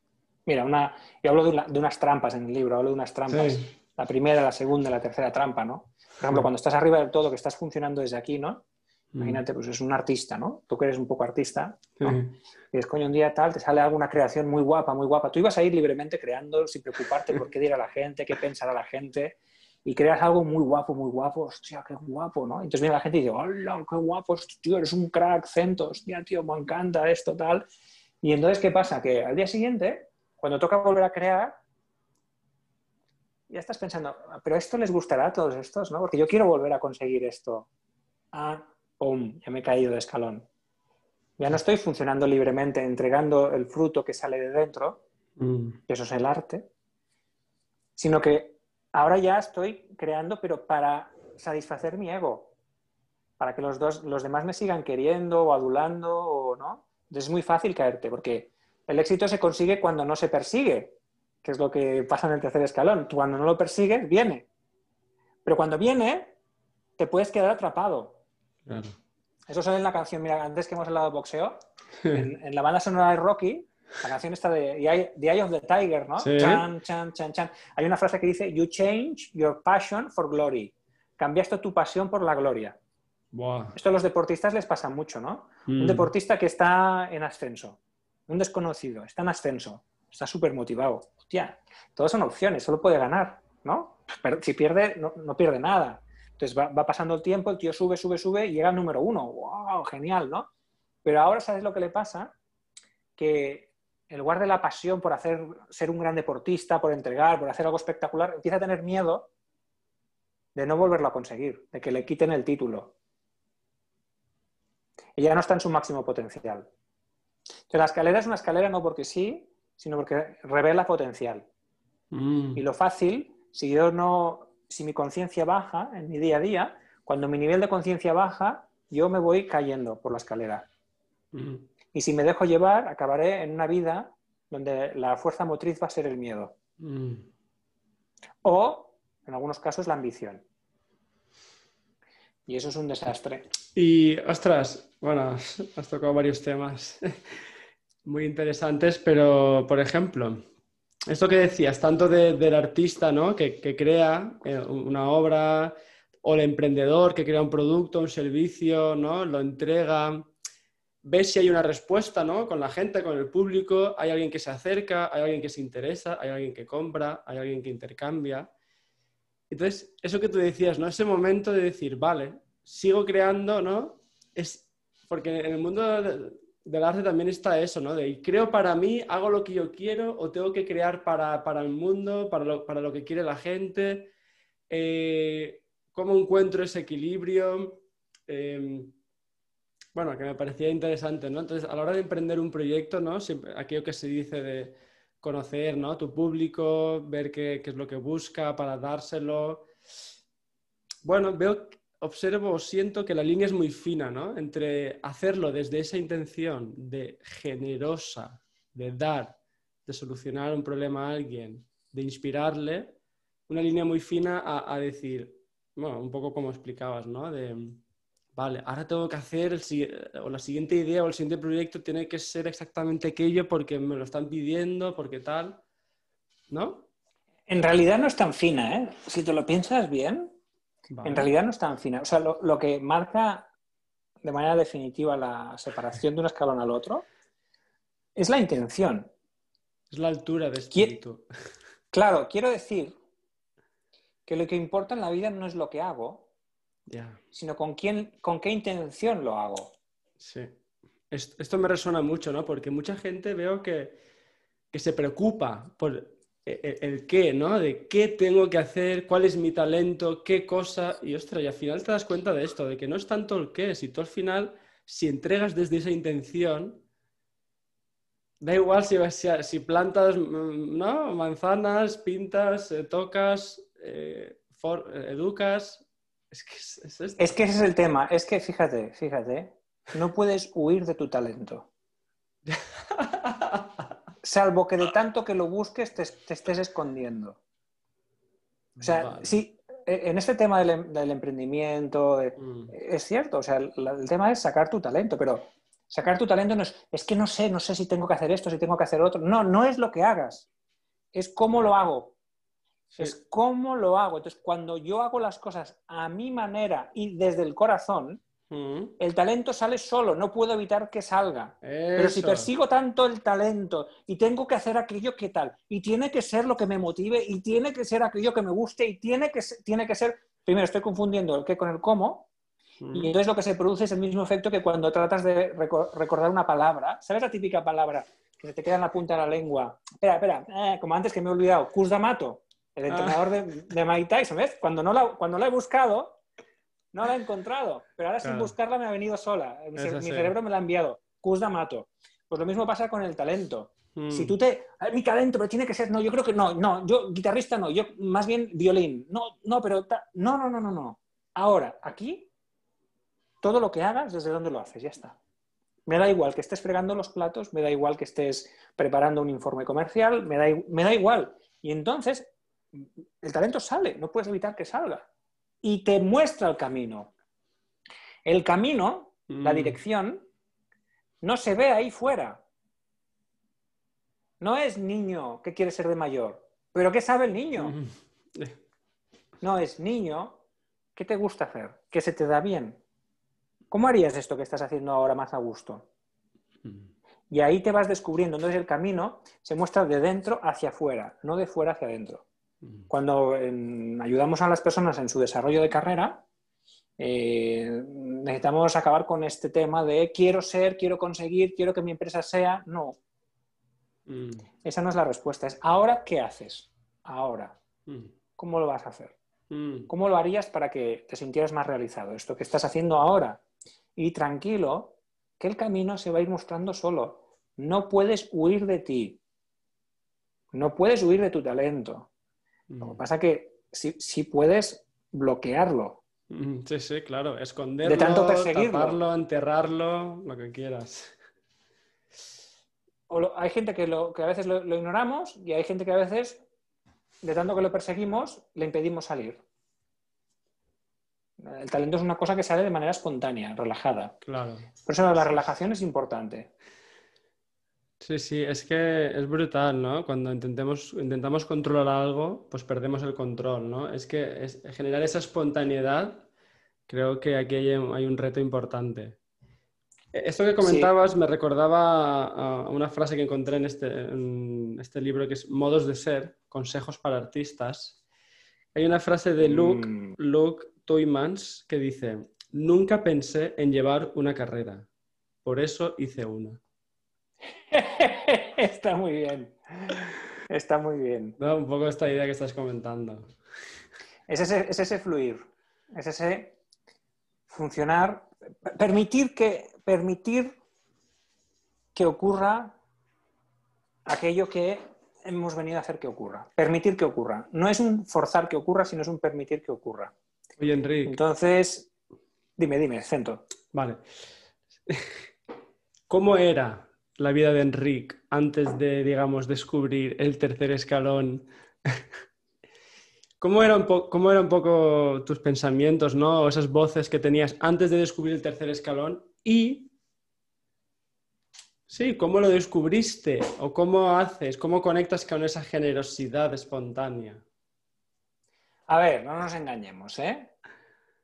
Mira, una, yo hablo de, una- de unas trampas en el libro, hablo de unas trampas. Sí. La primera, la segunda, la tercera trampa, ¿no? Por ejemplo, cuando estás arriba del todo, que estás funcionando desde aquí, ¿no? Imagínate, pues es un artista, ¿no? Tú que eres un poco artista, ¿no? Sí. Y es coño, un día tal, te sale alguna creación muy guapa, muy guapa. Tú ibas a ir libremente creando sin preocuparte por qué dirá la gente, qué pensará la gente. Y creas algo muy guapo, muy guapo. Hostia, qué guapo, ¿no? Entonces viene la gente y dice, hola, qué guapo, tío, eres un crack, centos, hostia, tío, me encanta esto, tal. Y entonces, ¿qué pasa? Que al día siguiente, cuando toca volver a crear, ya estás pensando, "Ah, pero esto les gustará a todos estos, ¿no? Porque yo quiero volver a conseguir esto. Ah, pum, ya me he caído de escalón. Ya no estoy funcionando libremente, entregando el fruto que sale de dentro, Mm, que eso es el arte, sino que ahora ya estoy creando, pero para satisfacer mi ego, para que los, dos, los demás me sigan queriendo o adulando o no. Entonces es muy fácil caerte, porque el éxito se consigue cuando no se persigue, que es lo que pasa en el tercer escalón. Tú cuando no lo persigues, viene. Pero cuando viene, te puedes quedar atrapado. claro. Eso sale en la canción, mira, antes que hemos hablado de boxeo, en, en la banda sonora de Rocky, la canción está de The Eye, of the Tiger, ¿no? Sí. Chan, chan, chan, chan. Hay una frase que dice, You change your passion for glory. Cambiaste tu pasión por la gloria. Esto a los deportistas les pasa mucho, ¿no? Un Mm. deportista que está en ascenso, un desconocido, está en ascenso, está súper motivado. Hostia, todas son opciones, solo puede ganar, ¿no? Pero si pierde, no, pierde nada. Entonces va, va pasando el tiempo, el tío sube, sube, sube y llega al número uno. ¡Wow! Genial, ¿no? Pero ahora, ¿sabes lo que le pasa? Que en lugar de la pasión por hacer, ser un gran deportista, por entregar, por hacer algo espectacular, empieza a tener miedo de no volverlo a conseguir, de que le quiten el título. Y ya no está en su máximo potencial. Entonces, la escalera es una escalera no porque sí, sino porque revela potencial. Mm, Y lo fácil, si yo no, si mi conciencia baja en mi día a día, cuando mi nivel de conciencia baja, yo me voy cayendo por la escalera. mm. Y si me dejo llevar, acabaré en una vida donde la fuerza motriz va a ser el miedo. Mm. O, en algunos casos, la ambición. Y eso es un desastre. Y, ostras, bueno, has tocado varios temas muy interesantes, pero, por ejemplo, esto que decías, tanto de- del artista, ¿no? Que, que crea eh, una obra, o el emprendedor que crea un producto, un servicio, ¿no? Lo entrega, ves si hay una respuesta, ¿no? Con la gente, con el público, hay alguien que se acerca, hay alguien que se interesa, hay alguien que compra, hay alguien que intercambia. Entonces, eso que tú decías, ¿no? Ese momento de decir, vale, sigo creando, ¿no? Es porque en el mundo de- del arte también está eso, ¿no? De creo para mí, hago lo que yo quiero o tengo que crear para, para el mundo, para lo, para lo que quiere la gente. Eh, ¿Cómo encuentro ese equilibrio? Eh, bueno, que me parecía interesante, ¿no? Entonces, a la hora de emprender un proyecto, ¿no? Aquello que se dice de conocer, ¿no? Tu público, ver qué, es lo que busca para dárselo. Bueno, veo, observo siento que la línea es muy fina, ¿no? Entre hacerlo desde esa intención de generosa, de dar, de solucionar un problema a alguien, de inspirarle, una línea muy fina a, a decir, bueno, un poco como explicabas, ¿no? De, vale, ahora tengo que hacer, el, si- o la siguiente idea o el siguiente proyecto tiene que ser exactamente aquello porque me lo están pidiendo, porque tal, ¿no? En realidad no es tan fina, ¿eh? Si te lo piensas bien, Vale. en realidad no es tan fina. O sea, lo, lo que marca de manera definitiva la separación de un escalón al otro es la intención. Es la altura de ¿Qui- espíritu. Claro, quiero decir que lo que importa en la vida no es lo que hago, Ya. sino con, quién, con qué intención lo hago. Sí. Es- Esto me resuena mucho, ¿no? Porque mucha gente veo que, que se preocupa por e- e- el, qué, ¿no? De qué tengo que hacer, cuál es mi talento, qué cosa. Y ostras, y al final te das cuenta de esto, de que no es tanto el qué, si tú al final, si entregas desde esa intención, da igual si, si, si plantas, mm, ¿no? Manzanas, pintas, eh, tocas, eh, for- eh, educas. Es que es, es esto. Es que ese es el tema. Es que fíjate, fíjate, no puedes huir de tu talento. Salvo que de tanto que lo busques te, te estés escondiendo. O sea, Vale. sí, eh, en este tema del, em- del emprendimiento, de- Mm. es cierto, o sea, el, el tema es sacar tu talento, pero sacar tu talento no es, es que no sé, no sé si tengo que hacer esto, si tengo que hacer otro. No, no es lo que hagas, es cómo lo hago. Sí. Es cómo lo hago. Entonces, cuando yo hago las cosas a mi manera y desde el corazón, Mm. el talento sale solo, no puedo evitar que salga. Pero si persigo tanto el talento y tengo que hacer aquello que tal, y tiene que ser lo que me motive, y tiene que ser aquello que me guste, y tiene que ser, tiene que ser primero estoy confundiendo el qué con el cómo, Mm. y entonces lo que se produce es el mismo efecto que cuando tratas de reco- recordar una palabra. ¿Sabes la típica palabra que se te queda en la punta de la lengua? Espera, espera, eh, como antes que me he olvidado, Kuz D'Amato, el entrenador de, de Mike Tyson, ¿ves? Cuando, no la, cuando la he buscado, no la he encontrado, pero ahora sin buscarla me ha venido sola. Mi, cerebro me la ha enviado. Kuz D'Amato. Pues lo mismo pasa con el talento. Mm. Si tú te. "Ay, mi talento, pero tiene que ser. No, yo creo que no, no, yo guitarrista no, yo más bien violín. No, no, pero. ta- No, no, no, no, no. Ahora, aquí, todo lo que hagas, desde dónde lo haces, ya está. Me da igual que estés fregando los platos, me da igual que estés preparando un informe comercial, me da, me da igual. Y entonces, el talento sale, no puedes evitar que salga. Y te muestra el camino. El camino, la Mm. dirección, no se ve ahí fuera. No es niño que quiere ser de mayor. ¿Pero qué sabe el niño? Mm. No, es niño. ¿Qué te gusta hacer? ¿Qué se te da bien? ¿Cómo harías esto que estás haciendo ahora más a gusto? Mm. Y ahí te vas descubriendo. Entonces el camino se muestra de dentro hacia afuera, no de fuera hacia adentro. Cuando ayudamos a las personas en su desarrollo de carrera, eh, necesitamos acabar con este tema de quiero ser, quiero conseguir, quiero que mi empresa sea. No, Mm. esa no es la respuesta. Es ahora, ¿qué haces? Ahora, Mm. ¿cómo lo vas a hacer? Mm. ¿Cómo lo harías para que te sintieras más realizado? Esto que estás haciendo ahora. Y tranquilo, que el camino se va a ir mostrando solo. No puedes huir de ti. No puedes huir de tu talento. Lo que pasa que sí, sí puedes bloquearlo. Sí, sí, claro. Esconderlo, tanto perseguirlo. taparlo, enterrarlo, lo que quieras. O lo- hay gente que, lo, que a veces lo, lo ignoramos y hay gente que a veces, de tanto que lo perseguimos, le impedimos salir. El talento es una cosa que sale de manera espontánea, relajada. Claro. Por eso la relajación es importante. Sí, sí, es que es brutal, ¿no? Cuando intentemos, intentamos controlar algo, pues perdemos el control, ¿no? Es que es- generar esa espontaneidad, creo que aquí hay, hay un reto importante. E- Esto que comentabas me recordaba a, una frase que encontré en este, en este libro que es Modos de ser, consejos para artistas. Hay una frase de Luke, Mm. Luke Tuymans que dice, nunca pensé en llevar una carrera, por eso hice una. Está muy bien. Está muy bien. ¿no? Un poco esta idea que estás comentando. Es ese, es ese fluir. Es ese funcionar. Permitir que, permitir que ocurra aquello que hemos venido a hacer que ocurra. Permitir que ocurra. No es un forzar que ocurra, sino es un permitir que ocurra. Oye, Enrique, Entonces, dime, dime, Cento. vale. ¿Cómo era la vida de Enrique antes de, digamos, descubrir el tercer escalón? ¿Cómo cómo era un poco tus pensamientos, ¿no? O esas voces que tenías antes de descubrir el tercer escalón y Sí, ¿cómo lo descubriste? ¿O cómo haces? ¿Cómo conectas con esa generosidad espontánea? A ver, no nos engañemos, ¿eh?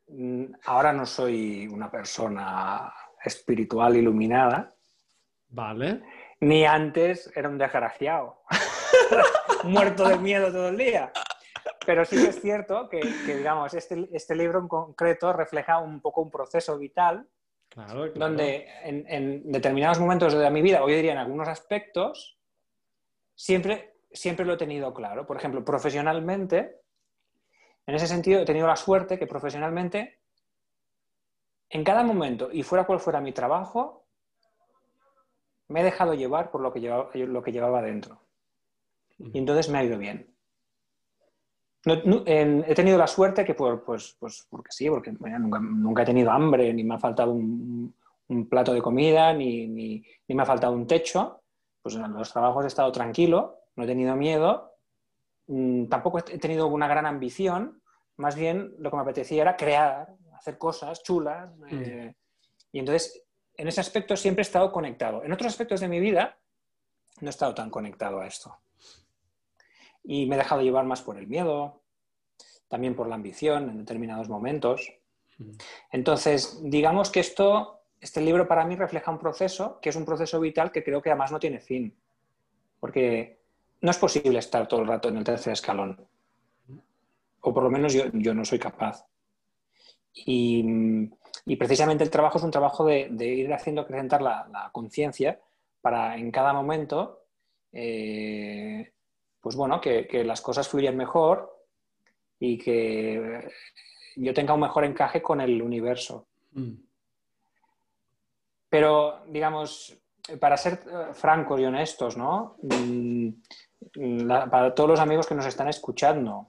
Mm, Ahora no soy una persona espiritual iluminada, Vale. ni antes era un desgraciado, muerto de miedo todo el día. pero sí que es cierto que, que, digamos, este, este libro en concreto refleja un poco un proceso vital Claro, claro. donde en, en determinados momentos de mi vida, o yo diría en algunos aspectos, siempre, siempre lo he tenido claro. Por ejemplo, profesionalmente, en ese sentido he tenido la suerte que profesionalmente, en cada momento, y fuera cual fuera mi trabajo, me he dejado llevar por lo que llevaba, lo que llevaba dentro. Y entonces me ha ido bien. No- no- en- he tenido la suerte que, por, pues, pues porque sí, porque bueno, nunca, nunca he tenido hambre, ni me ha faltado un, un plato de comida, ni, ni- ni me ha faltado un techo. Pues en los trabajos he estado tranquilo, no he tenido miedo, mm, tampoco he tenido una gran ambición, más bien lo que me apetecía era crear, hacer cosas chulas. eh, y entonces, en ese aspecto siempre he estado conectado. En otros aspectos de mi vida no he estado tan conectado a esto. Y me he dejado llevar más por el miedo, también por la ambición en determinados momentos. Entonces, digamos que esto, este libro para mí refleja un proceso que es un proceso vital que creo que además no tiene fin. Porque no es posible estar todo el rato en el tercer escalón. O por lo menos yo, yo no soy capaz. Y, y precisamente el trabajo es un trabajo de, de ir haciendo acrecentar la, la conciencia para en cada momento, eh, pues bueno, que, que las cosas fluyan mejor y que yo tenga un mejor encaje con el universo. Mm. Pero, digamos, para ser eh, francos y honestos, ¿no? Mm, la- para todos los amigos que nos están escuchando,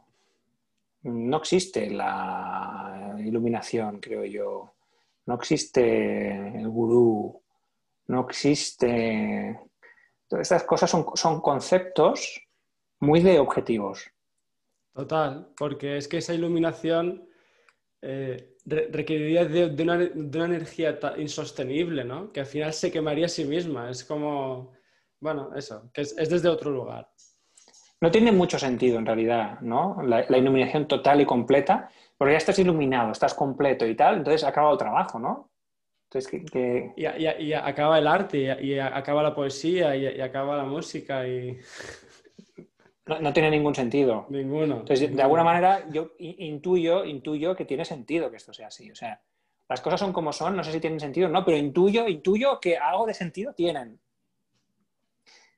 no existe la iluminación, creo yo. No existe el gurú. No existe. Todas estas cosas son, son conceptos muy de objetivos. Total, porque es que esa iluminación eh, re- requeriría de, de una, de una energía insostenible, ¿no? Que al final se quemaría a sí misma. Es como, bueno, eso, que es, es desde otro lugar. No tiene mucho sentido en realidad, ¿no? La, la iluminación total y completa, porque ya estás iluminado, estás completo y tal, entonces acaba el trabajo, ¿no? Entonces, que, que- Y, y- y acaba el arte, y, y acaba la poesía, y, acaba la música, y no, no tiene ningún sentido. ninguno. Entonces, de alguna manera, yo intuyo, intuyo que tiene sentido que esto sea así. O sea, las cosas son como son, no sé si tienen sentido o no, pero intuyo, intuyo que algo de sentido tienen.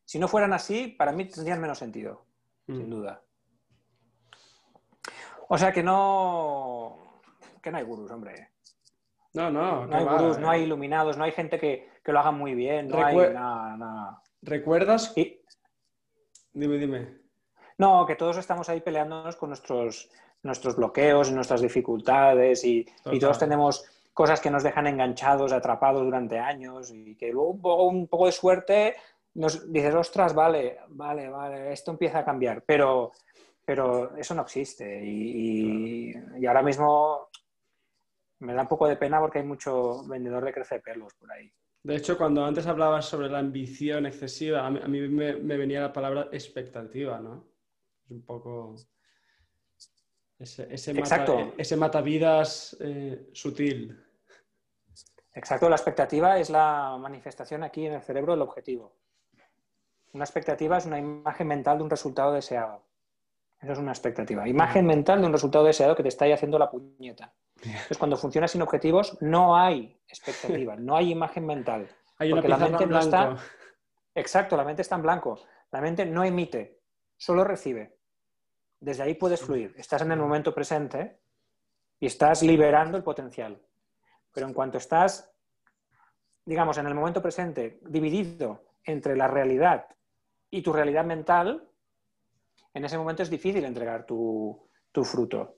Si no fueran así, para mí tendrían menos sentido, sin Mm. duda. O sea que no, que no hay gurús, hombre. No, no, No hay va, gurús, eh. no hay iluminados, no hay gente que, que lo haga muy bien, no hay nada, nada. ¿Recuerdas? Y- Dime, dime. No, que todos estamos ahí peleándonos con nuestros, nuestros bloqueos y nuestras dificultades y, y todos tenemos cosas que nos dejan enganchados, atrapados durante años y que luego un poco, un poco de suerte nos dices, ostras, vale, vale, vale, esto empieza a cambiar, pero, pero eso no existe y, y- y ahora mismo me da un poco de pena porque hay mucho vendedor de crecepelos por ahí. De hecho, cuando antes hablabas sobre la ambición excesiva, a mí, a mí me, me venía la palabra expectativa, ¿no? Es un poco ese, ese, Exacto. mata, ese matavidas eh, sutil. Exacto, la expectativa es la manifestación aquí en el cerebro del objetivo. Una expectativa es una imagen mental de un resultado deseado. Eso es una expectativa. Imagen mental de un resultado deseado que te está ahí haciendo la puñeta. Entonces, cuando funciona sin objetivos, no hay expectativa, no hay imagen mental. Hay Porque la mente en no está-. Exacto, la mente está en blanco. La mente no emite, solo recibe. Desde ahí puedes fluir. Estás en el momento presente y estás liberando el potencial. Pero en cuanto estás, digamos, en el momento presente, dividido entre la realidad y tu realidad mental, en ese momento es difícil entregar tu, tu fruto.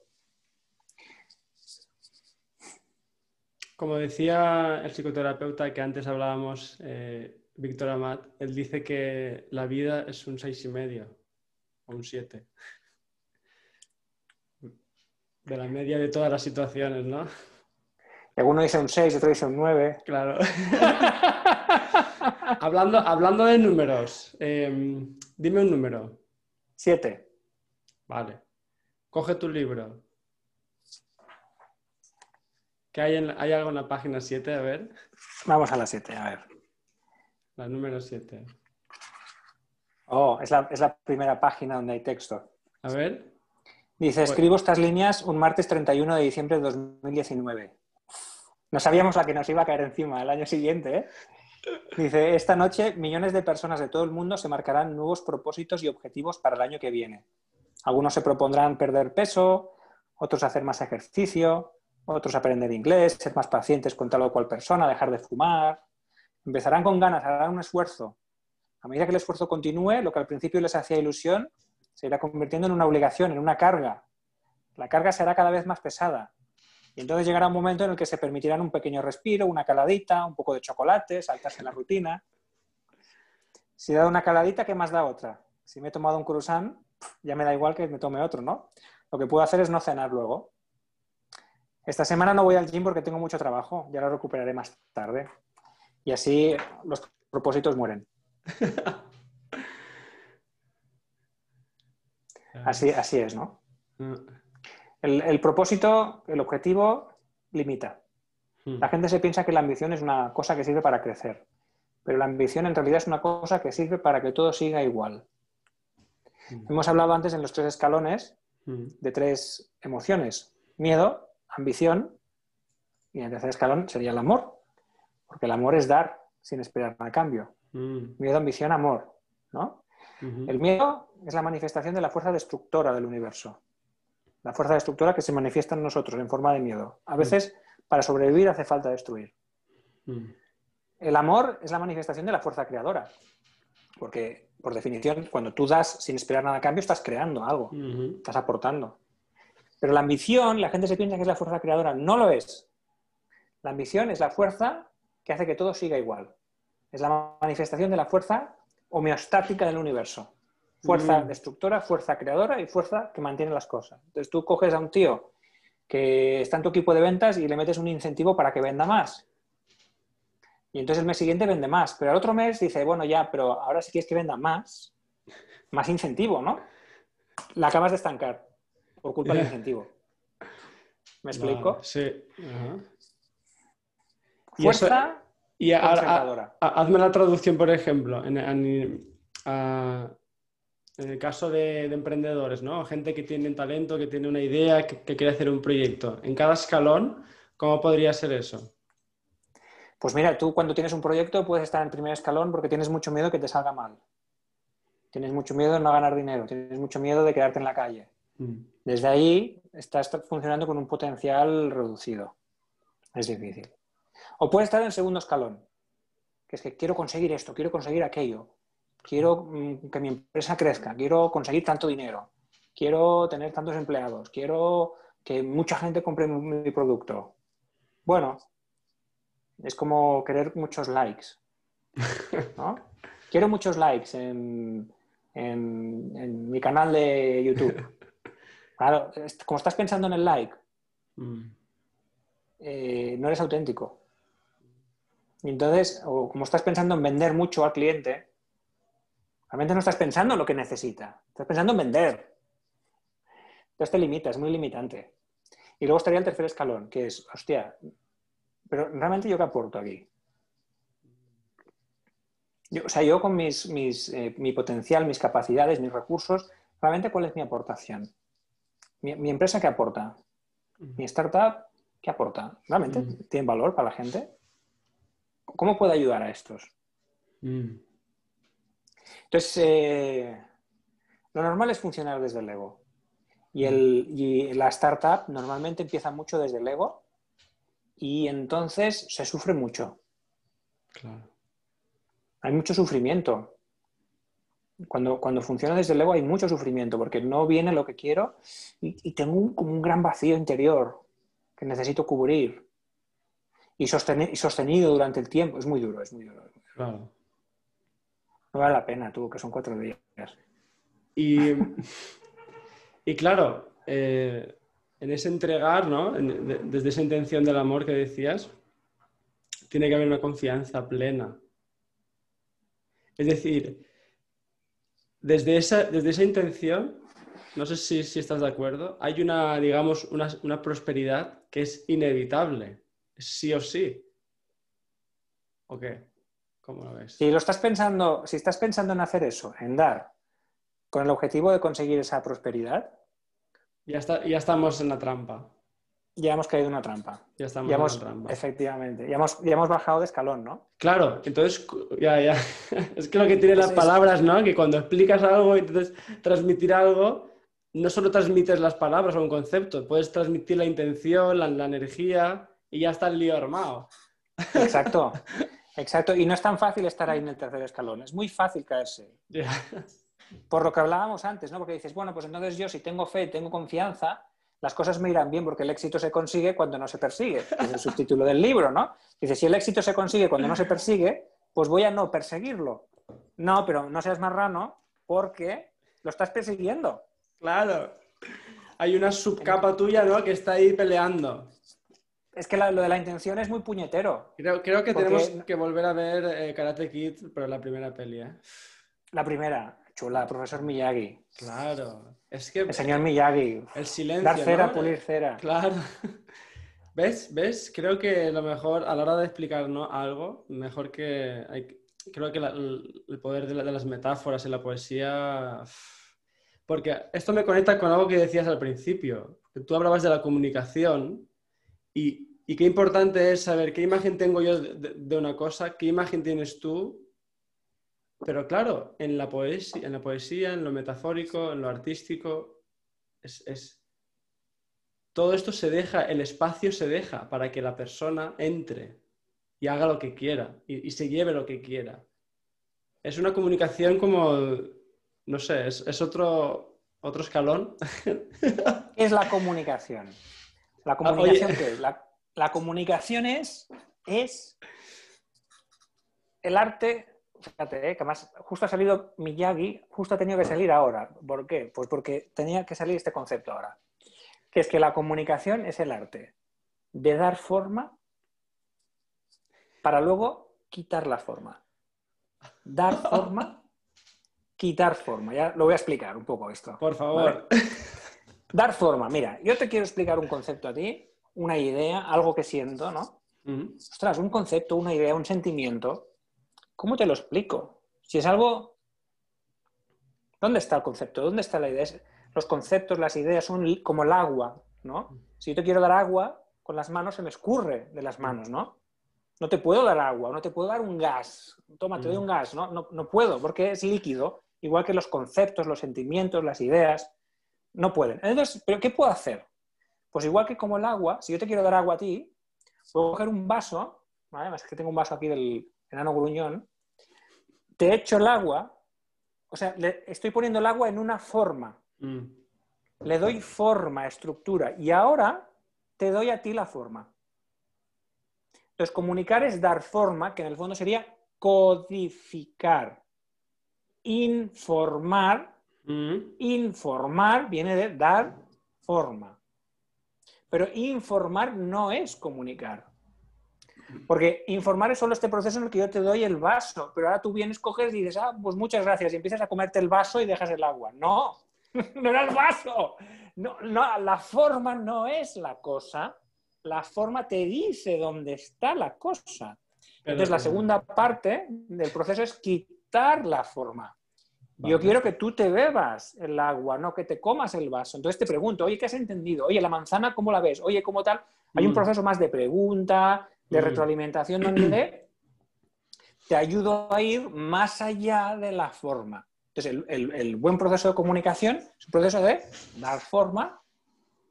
Como decía el psicoterapeuta que antes hablábamos, eh, Víctor Amat, él dice que la vida es un seis y medio o un siete. De la media de todas las situaciones, ¿no? Alguno dice un 6, otro dice un 9. Claro. hablando, hablando de números, eh, dime un número. 7. Vale. Coge tu libro. ¿Qué hay, en, ¿Hay algo en la página 7? A ver. Vamos a la 7, a ver. La número 7. Oh, es la, es la primera página donde hay texto. A ver. Dice, escribo estas líneas un martes 31 de diciembre de 2019. No sabíamos la que nos iba a caer encima el año siguiente, ¿eh? Dice, esta noche millones de personas de todo el mundo se marcarán nuevos propósitos y objetivos para el año que viene. Algunos se propondrán perder peso, otros hacer más ejercicio, otros aprender inglés, ser más pacientes con tal o cual persona, dejar de fumar. Empezarán con ganas, harán un esfuerzo. A medida que el esfuerzo continúe, lo que al principio les hacía ilusión se irá convirtiendo en una obligación, en una carga. La carga será cada vez más pesada. Y entonces llegará un momento en el que se permitirán un pequeño respiro, una caladita, un poco de chocolate, saltarse la rutina. Si he dado una caladita, ¿qué más da otra? Si me he tomado un croissant, ya me da igual que me tome otro, ¿no? Lo que puedo hacer es no cenar luego. Esta semana no voy al gym porque tengo mucho trabajo, ya lo recuperaré más tarde. Y así los propósitos mueren. Así, así es, ¿no? El, propósito, el objetivo, limita. Mm. La gente se piensa que la ambición es una cosa que sirve para crecer, pero la ambición en realidad es una cosa que sirve para que todo siga igual. Mm. Hemos hablado antes en los tres escalones de tres emociones, miedo, ambición, y en el tercer escalón sería el amor, porque el amor es dar sin esperar nada a cambio. Miedo, ambición, amor, ¿no? El miedo es la manifestación de la fuerza destructora del universo. La fuerza destructora que se manifiesta en nosotros en forma de miedo. A veces, para sobrevivir, hace falta destruir. El amor es la manifestación de la fuerza creadora. Porque, por definición, cuando tú das sin esperar nada a cambio, estás creando algo, estás aportando. Pero la ambición, la gente se piensa que es la fuerza creadora. No lo es. La ambición es la fuerza que hace que todo siga igual. Es la manifestación de la fuerza homeostática del universo. Fuerza mm. destructora, fuerza creadora y fuerza que mantiene las cosas. Entonces tú coges a un tío que está en tu equipo de ventas y le metes un incentivo para que venda más. Y entonces el mes siguiente vende más, pero el otro mes dice, bueno, ya, pero ahora si quieres que venda más, más incentivo, ¿no? La acabas de estancar por culpa del incentivo. ¿Me explico? sí. Fuerza y hazme la traducción, por ejemplo, en, el caso de, emprendedores, ¿no? Gente que tiene talento, que tiene una idea, que, quiere hacer un proyecto. En cada escalón, ¿cómo podría ser eso? Pues mira, tú cuando tienes un proyecto puedes estar en el primer escalón porque tienes mucho miedo que te salga mal. Tienes mucho miedo de no ganar dinero, tienes mucho miedo de quedarte en la calle. Mm. Desde ahí estás funcionando con un potencial reducido. Es difícil. O puede estar en el segundo escalón, que es que quiero conseguir esto, quiero conseguir aquello, quiero mm, que mi empresa crezca, quiero conseguir tanto dinero, quiero tener tantos empleados, quiero que mucha gente compre mi producto. Bueno, es como querer muchos likes. ¿no? Quiero muchos likes en, mi canal de YouTube. Claro, como estás pensando en el like, mm. eh, no eres auténtico. Entonces, o como estás pensando en vender mucho al cliente, realmente no estás pensando en lo que necesita, estás pensando en vender. Entonces te limita, es muy limitante. Y luego estaría el tercer escalón, que es, hostia, pero realmente yo qué aporto aquí. o sea, yo con mis, eh, mi potencial, mis capacidades, mis recursos, realmente cuál es mi aportación. Mi, mi empresa qué aporta. Mi startup qué aporta. ¿Realmente tiene valor para la gente? ¿Cómo puedo ayudar a estos? Mm. Entonces, eh, lo normal es funcionar desde el ego. Y, el, la startup normalmente empieza mucho desde el ego y entonces se sufre mucho. Hay mucho sufrimiento. Cuando, cuando, funciona desde el ego hay mucho sufrimiento porque no viene lo que quiero y, tengo un, como un gran vacío interior que necesito cubrir y, sostenido durante el tiempo. Es muy duro, es muy duro. Claro. No vale la pena, tú, que son cuatro días. Y, y claro, eh, en ese entregar, ¿no? desde esa intención del amor que decías, tiene que haber una confianza plena. Es decir, desde esa, desde esa intención, no sé si, si, estás de acuerdo, hay una, digamos, una, una prosperidad que es inevitable sí o sí. ¿O qué? ¿Cómo lo ves? Si lo estás pensando, si estás pensando en hacer eso, en dar, con el objetivo de conseguir esa prosperidad, Ya, está, ya estamos en la trampa. Ya hemos caído en una trampa. Ya estamos Ya en hemos, la trampa. efectivamente, ya hemos, ya hemos bajado de escalón, ¿no? Claro, entonces, ya, ya. Es que lo que tienen las palabras, ¿no? Que cuando explicas algo y entonces transmitir algo, no solo transmites las palabras o un concepto, puedes transmitir la intención, la, la energía y ya está el lío armado. Exacto, exacto. Y no es tan fácil estar ahí en el tercer escalón, es muy fácil caerse. Por lo que hablábamos antes, ¿no? Porque dices, bueno, pues entonces yo si tengo fe, tengo confianza, las cosas me irán bien porque el éxito se consigue cuando no se persigue. Es el subtítulo del libro, ¿no? Dice, si el éxito se consigue cuando no se persigue, pues voy a no perseguirlo. No, pero no seas marrano porque lo estás persiguiendo. Claro. Hay una subcapa tuya, ¿no? Que está ahí peleando. Es que la- lo de la intención es muy puñetero. Creo, creo que Porque- tenemos que volver a ver eh, Karate Kid, pero la primera peli, ¿eh? La primera, chula, profesor Miyagi. Claro. Es que El señor Miyagi. el silencio, Dar cera, ¿no? pulir cera. Claro. ¿Ves? ¿Ves? Creo que lo mejor, a la hora de explicar ¿no? algo, mejor que... hay- creo que la- el poder de, la- de las metáforas en la poesía... Porque esto me conecta con algo que decías al principio. que Tú hablabas de la comunicación y, y qué importante es saber qué imagen tengo yo de, una cosa, qué imagen tienes tú. Pero claro, en la poesía, en la poesía, en lo metafórico, en lo artístico, es, es- todo esto se deja, el espacio se deja para que la persona entre y haga lo que quiera y, y se lleve lo que quiera. Es una comunicación como, no sé, es, es otro, otro escalón. ¿Qué es la comunicación? ¿La comunicación oye. qué es? La, la comunicación es, es el arte. Fíjate, eh, que además justo ha salido Miyagi, justo ha tenido que salir ahora. ¿Por qué? Pues porque tenía que salir este concepto ahora. Que es que la comunicación es el arte de dar forma para luego quitar la forma. Dar forma, quitar forma. Ya lo voy a explicar un poco esto. Por favor. Dar forma. Mira, yo te quiero explicar un concepto a ti, una idea, algo que siento, ¿no? Ostras, un concepto, una idea, un sentimiento. ¿Cómo te lo explico? Si es algo... ¿Dónde está el concepto? ¿Dónde está la idea? Los conceptos, las ideas son como el agua, ¿no? Si yo te quiero dar agua, con las manos se me escurre de las manos, ¿no? No te puedo dar agua, no te puedo dar un gas. Toma, te doy un gas, ¿no? No, no puedo, porque es líquido, igual que los conceptos, los sentimientos, las ideas, no pueden. Entonces, ¿pero qué puedo hacer? Pues igual que como el agua, si yo te quiero dar agua a ti, puedo coger un vaso, ¿vale? Además es que tengo un vaso aquí del enano gruñón, te echo el agua, o sea, le estoy poniendo el agua en una forma, Mm. le doy forma, estructura, y ahora te doy a ti la forma. Entonces, comunicar es dar forma, que en el fondo sería codificar. Informar Mm. Informar viene de dar forma. Pero informar no es comunicar. Porque informar es solo este proceso en el que yo te doy el vaso, pero ahora tú vienes, coges y dices, ah, pues muchas gracias, y empiezas a comerte el vaso y dejas el agua. No, no era el vaso. No, no, la forma no es la cosa, la forma te dice dónde está la cosa. Entonces, la segunda parte del proceso es quitar la forma. Yo quiero que tú te bebas el agua, no que te comas el vaso. Entonces te pregunto, oye, ¿qué has entendido? Oye, la manzana, ¿cómo la ves? Oye, ¿cómo tal? Hay un Mm. proceso más de pregunta, de Mm. retroalimentación, donde te ayudo a ir más allá de la forma. Entonces, el, el- el buen proceso de comunicación es un proceso de dar forma,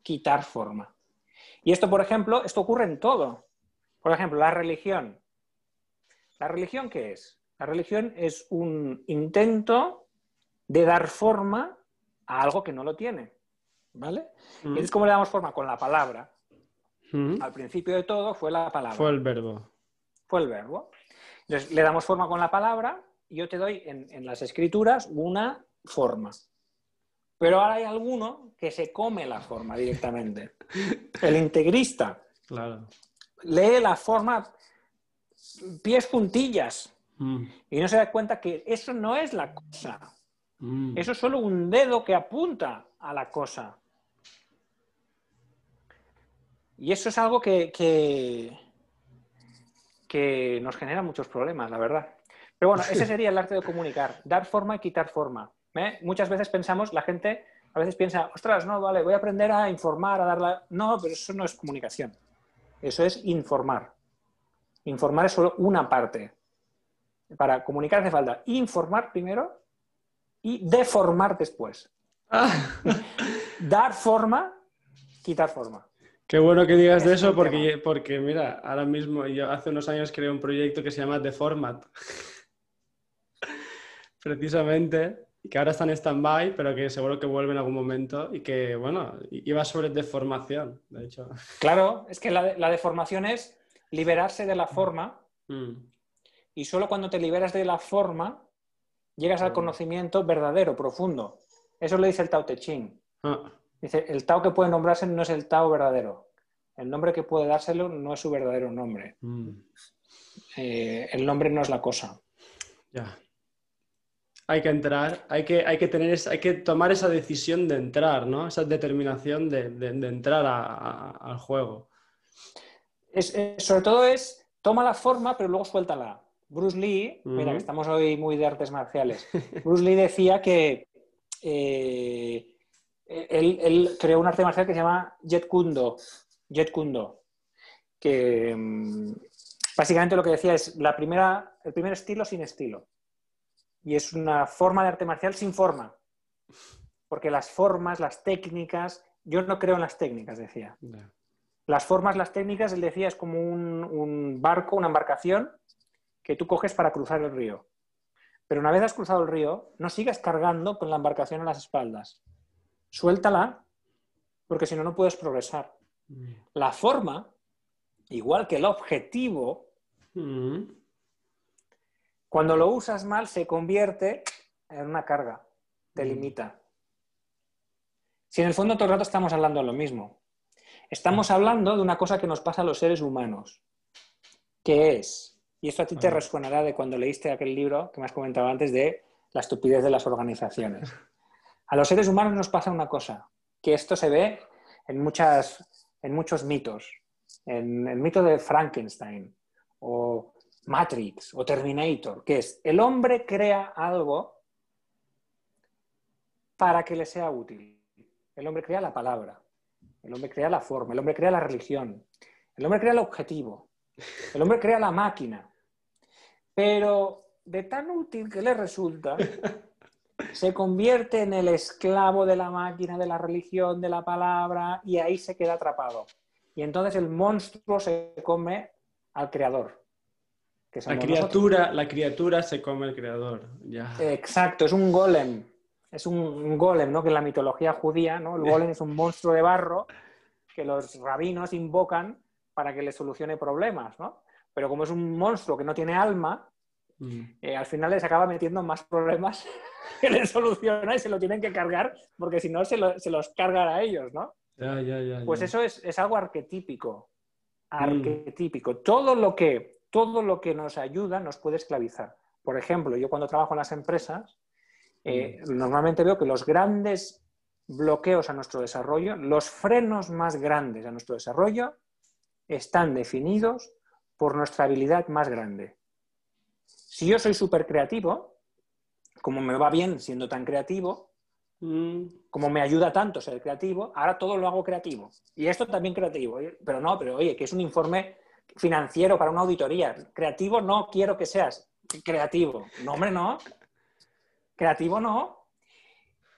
quitar forma. Y esto, por ejemplo, esto ocurre en todo. Por ejemplo, la religión. ¿La religión qué es? La religión es un intento de dar forma a algo que no lo tiene. ¿Vale? Mm. Y es como le damos forma con la palabra. Mm. Al principio de todo fue la palabra. Fue el verbo. Fue el verbo. Entonces, le damos forma con la palabra y yo te doy en, en las escrituras una forma. Pero ahora hay alguno que se come la forma directamente. El integrista Claro. lee la forma pies puntillas Mm. y no se da cuenta que eso no es la cosa. Mm. Eso es solo un dedo que apunta a la cosa. Y eso es algo que, que, que nos genera muchos problemas, la verdad. Pero bueno, ese sería el arte de comunicar, dar forma y quitar forma. ¿eh? Muchas veces pensamos, la gente a veces piensa, ostras, no, vale, voy a aprender a informar, a darla. No, pero eso no es comunicación. Eso es informar. Informar es solo una parte. Para comunicar hace falta informar primero y deformar después. Dar forma, quitar forma. Qué bueno que digas de eso porque, porque, mira, ahora mismo yo hace unos años creé un proyecto que se llama The Format. Precisamente, y que ahora está en stand-by, pero que seguro que vuelve en algún momento y que, bueno, iba sobre deformación, de hecho. Claro, es que la, la deformación es liberarse de la forma mm. y solo cuando te liberas de la forma llegas al conocimiento verdadero, profundo. Eso lo dice el Tao Te Ching. Ah. Dice, el Tao que puede nombrarse no es el Tao verdadero. El nombre que puede dárselo no es su verdadero nombre. Mm. Eh, el nombre no es la cosa. Ya. Hay que entrar, hay que, hay que, tener, hay que tomar esa decisión de entrar, ¿no? Esa determinación de, entrar al juego. sobre todo es, toma la forma, pero luego suéltala. Bruce Lee, mira que estamos hoy muy de artes marciales, Bruce Lee decía que eh, él, creó un arte marcial que se llama Jet Kundo, Jet Kundo, que mm, básicamente lo que decía es la primera, el primer estilo sin estilo. Y es una forma de arte marcial sin forma. Porque las formas, las técnicas, yo no creo en las técnicas, decía. Las formas, las técnicas, él decía, es como un barco, una embarcación que tú coges para cruzar el río. Pero una vez has cruzado el río, no sigas cargando con la embarcación en las espaldas. Suéltala, porque si no, no puedes progresar. Mm. La forma, igual que el objetivo, mm. cuando lo usas mal, se convierte en una carga, te mm. limita. Si en el fondo todo el rato estamos hablando de lo mismo, estamos hablando de una cosa que nos pasa a los seres humanos, que es y esto a ti te resuenará de cuando leíste aquel libro que me has comentado antes de la estupidez de las organizaciones. A los seres humanos nos pasa una cosa, que esto se ve en, muchas, en muchos mitos. En el mito de Frankenstein o Matrix o Terminator, que es el hombre crea algo para que le sea útil. El hombre crea la palabra, el hombre crea la forma, el hombre crea la religión, el hombre crea el objetivo, el hombre crea la máquina, pero de tan útil que le resulta, se convierte en el esclavo de la máquina, de la religión, de la palabra, y ahí se queda atrapado. Y entonces el monstruo se come al creador. la, criatura, la criatura se come al creador. Exacto, es un golem. Es un, golem, ¿no? Que en la mitología judía, ¿no? El golem es un monstruo de barro que los rabinos invocan para que le solucione problemas, ¿no? Pero como es un monstruo que no tiene alma, mm. eh, al final les acaba metiendo más problemas que le soluciona y se lo tienen que cargar, porque si no se, los cargan a ellos, ¿no? pues eso es, algo arquetípico. Mm. Arquetípico. Todo, lo que, todo lo que nos ayuda nos puede esclavizar. Por ejemplo, yo cuando trabajo en las empresas, eh, mm. normalmente veo que los grandes bloqueos a nuestro desarrollo, los frenos más grandes a nuestro desarrollo, están definidos por nuestra habilidad más grande. Si yo soy súper creativo, como me va bien siendo tan creativo, mm. como me ayuda tanto ser creativo, ahora todo lo hago creativo. Y esto también creativo. Pero no, pero oye, que es un informe financiero para una auditoría. Creativo no quiero que seas creativo. No, hombre, no. Creativo no.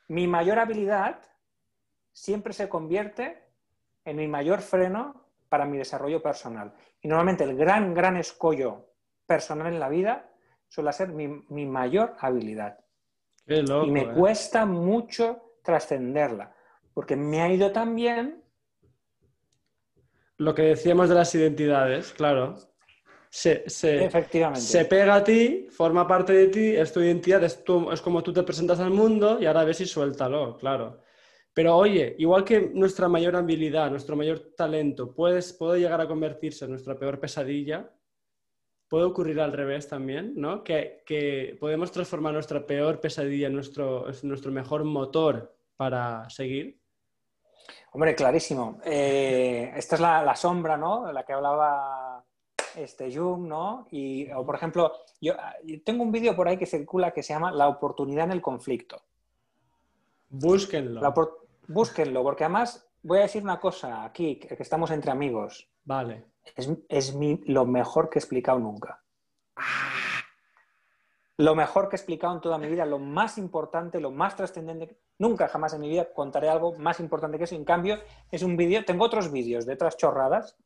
Mi mayor habilidad siempre se convierte en mi mayor freno para mi desarrollo personal. Y normalmente el gran, gran escollo personal en la vida suele ser mi, mayor habilidad. y me ¿eh? cuesta mucho trascenderla, porque me ha ido tan bien. Lo que decíamos de las identidades, claro. Se, Efectivamente. se pega a ti, forma parte de ti, es tu identidad, es, es como tú te presentas al mundo y ahora ves y suéltalo, claro. Pero oye, igual que nuestra mayor habilidad, nuestro mayor talento puede, puede llegar a convertirse en nuestra peor pesadilla, puede ocurrir al revés también, ¿no? Que, podemos transformar nuestra peor pesadilla en nuestro, nuestro mejor motor para seguir. Hombre, clarísimo. Eh, esta es la, sombra, ¿no? De la que hablaba este Jung, ¿no? Y, o por ejemplo, yo tengo un vídeo por ahí que circula que se llama La oportunidad en el conflicto. Búsquenlo. La Búsquenlo, porque además voy a decir una cosa aquí, que estamos entre amigos. Vale. Es, es mi- lo mejor que he explicado nunca. Lo mejor que he explicado en toda mi vida, lo más importante, lo más trascendente. Nunca jamás en mi vida contaré algo más importante que eso. En cambio, es un vídeo. Tengo otros vídeos de otras chorradas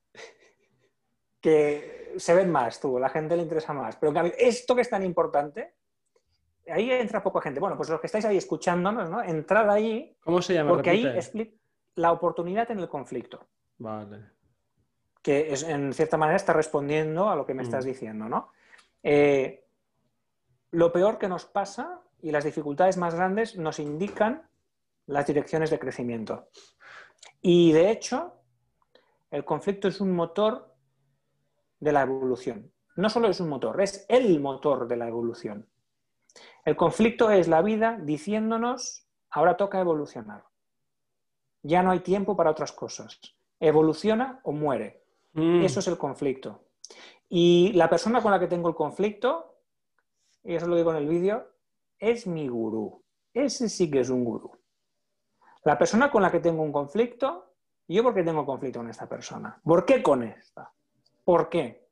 que se ven más, tú, la gente le interesa más. Pero en cambio, esto que es tan importante, ahí entra poca gente. Bueno, pues los que estáis ahí escuchándonos, ¿no? Entrad ahí, ¿Cómo se llama? porque ahí explica la oportunidad en el conflicto Vale. que es, en cierta manera está respondiendo a lo que me Mm. estás diciendo, ¿no? Eh, lo peor que nos pasa y las dificultades más grandes nos indican las direcciones de crecimiento. Y de hecho, el conflicto es un motor de la evolución. No solo es un motor, es el motor de la evolución. El conflicto es la vida diciéndonos, ahora toca evolucionar. Ya no hay tiempo para otras cosas. Evoluciona o muere. Mm, Eso es el conflicto. Y la persona con la que tengo el conflicto, y eso lo digo en el vídeo, es mi gurú. Ese sí que es un gurú. La persona con la que tengo un conflicto, ¿yo por qué tengo conflicto con esta persona? ¿Por qué con esta? ¿Por qué?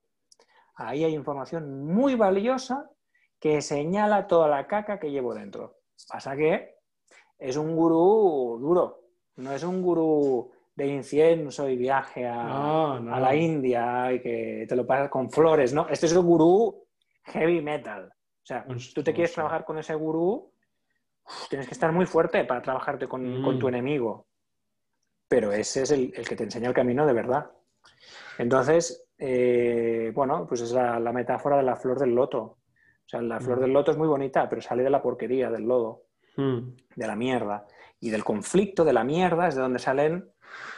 Ahí hay información muy valiosa que señala toda la caca que llevo dentro. Pasa que es un gurú duro, no es un gurú de incienso y viaje a, No, no. a la India y que te lo pasas con flores, ¿no? Este es el gurú heavy metal. O sea, tú te quieres trabajar con ese gurú, tienes que estar muy fuerte para trabajarte con, Mm. con tu enemigo. Pero ese es el, el que te enseña el camino de verdad. Entonces, eh, bueno, pues es la, la metáfora de la flor del loto. O sea, la flor del loto es muy bonita, pero sale de la porquería, del lodo Mm, de la mierda. Y del conflicto de la mierda es de donde salen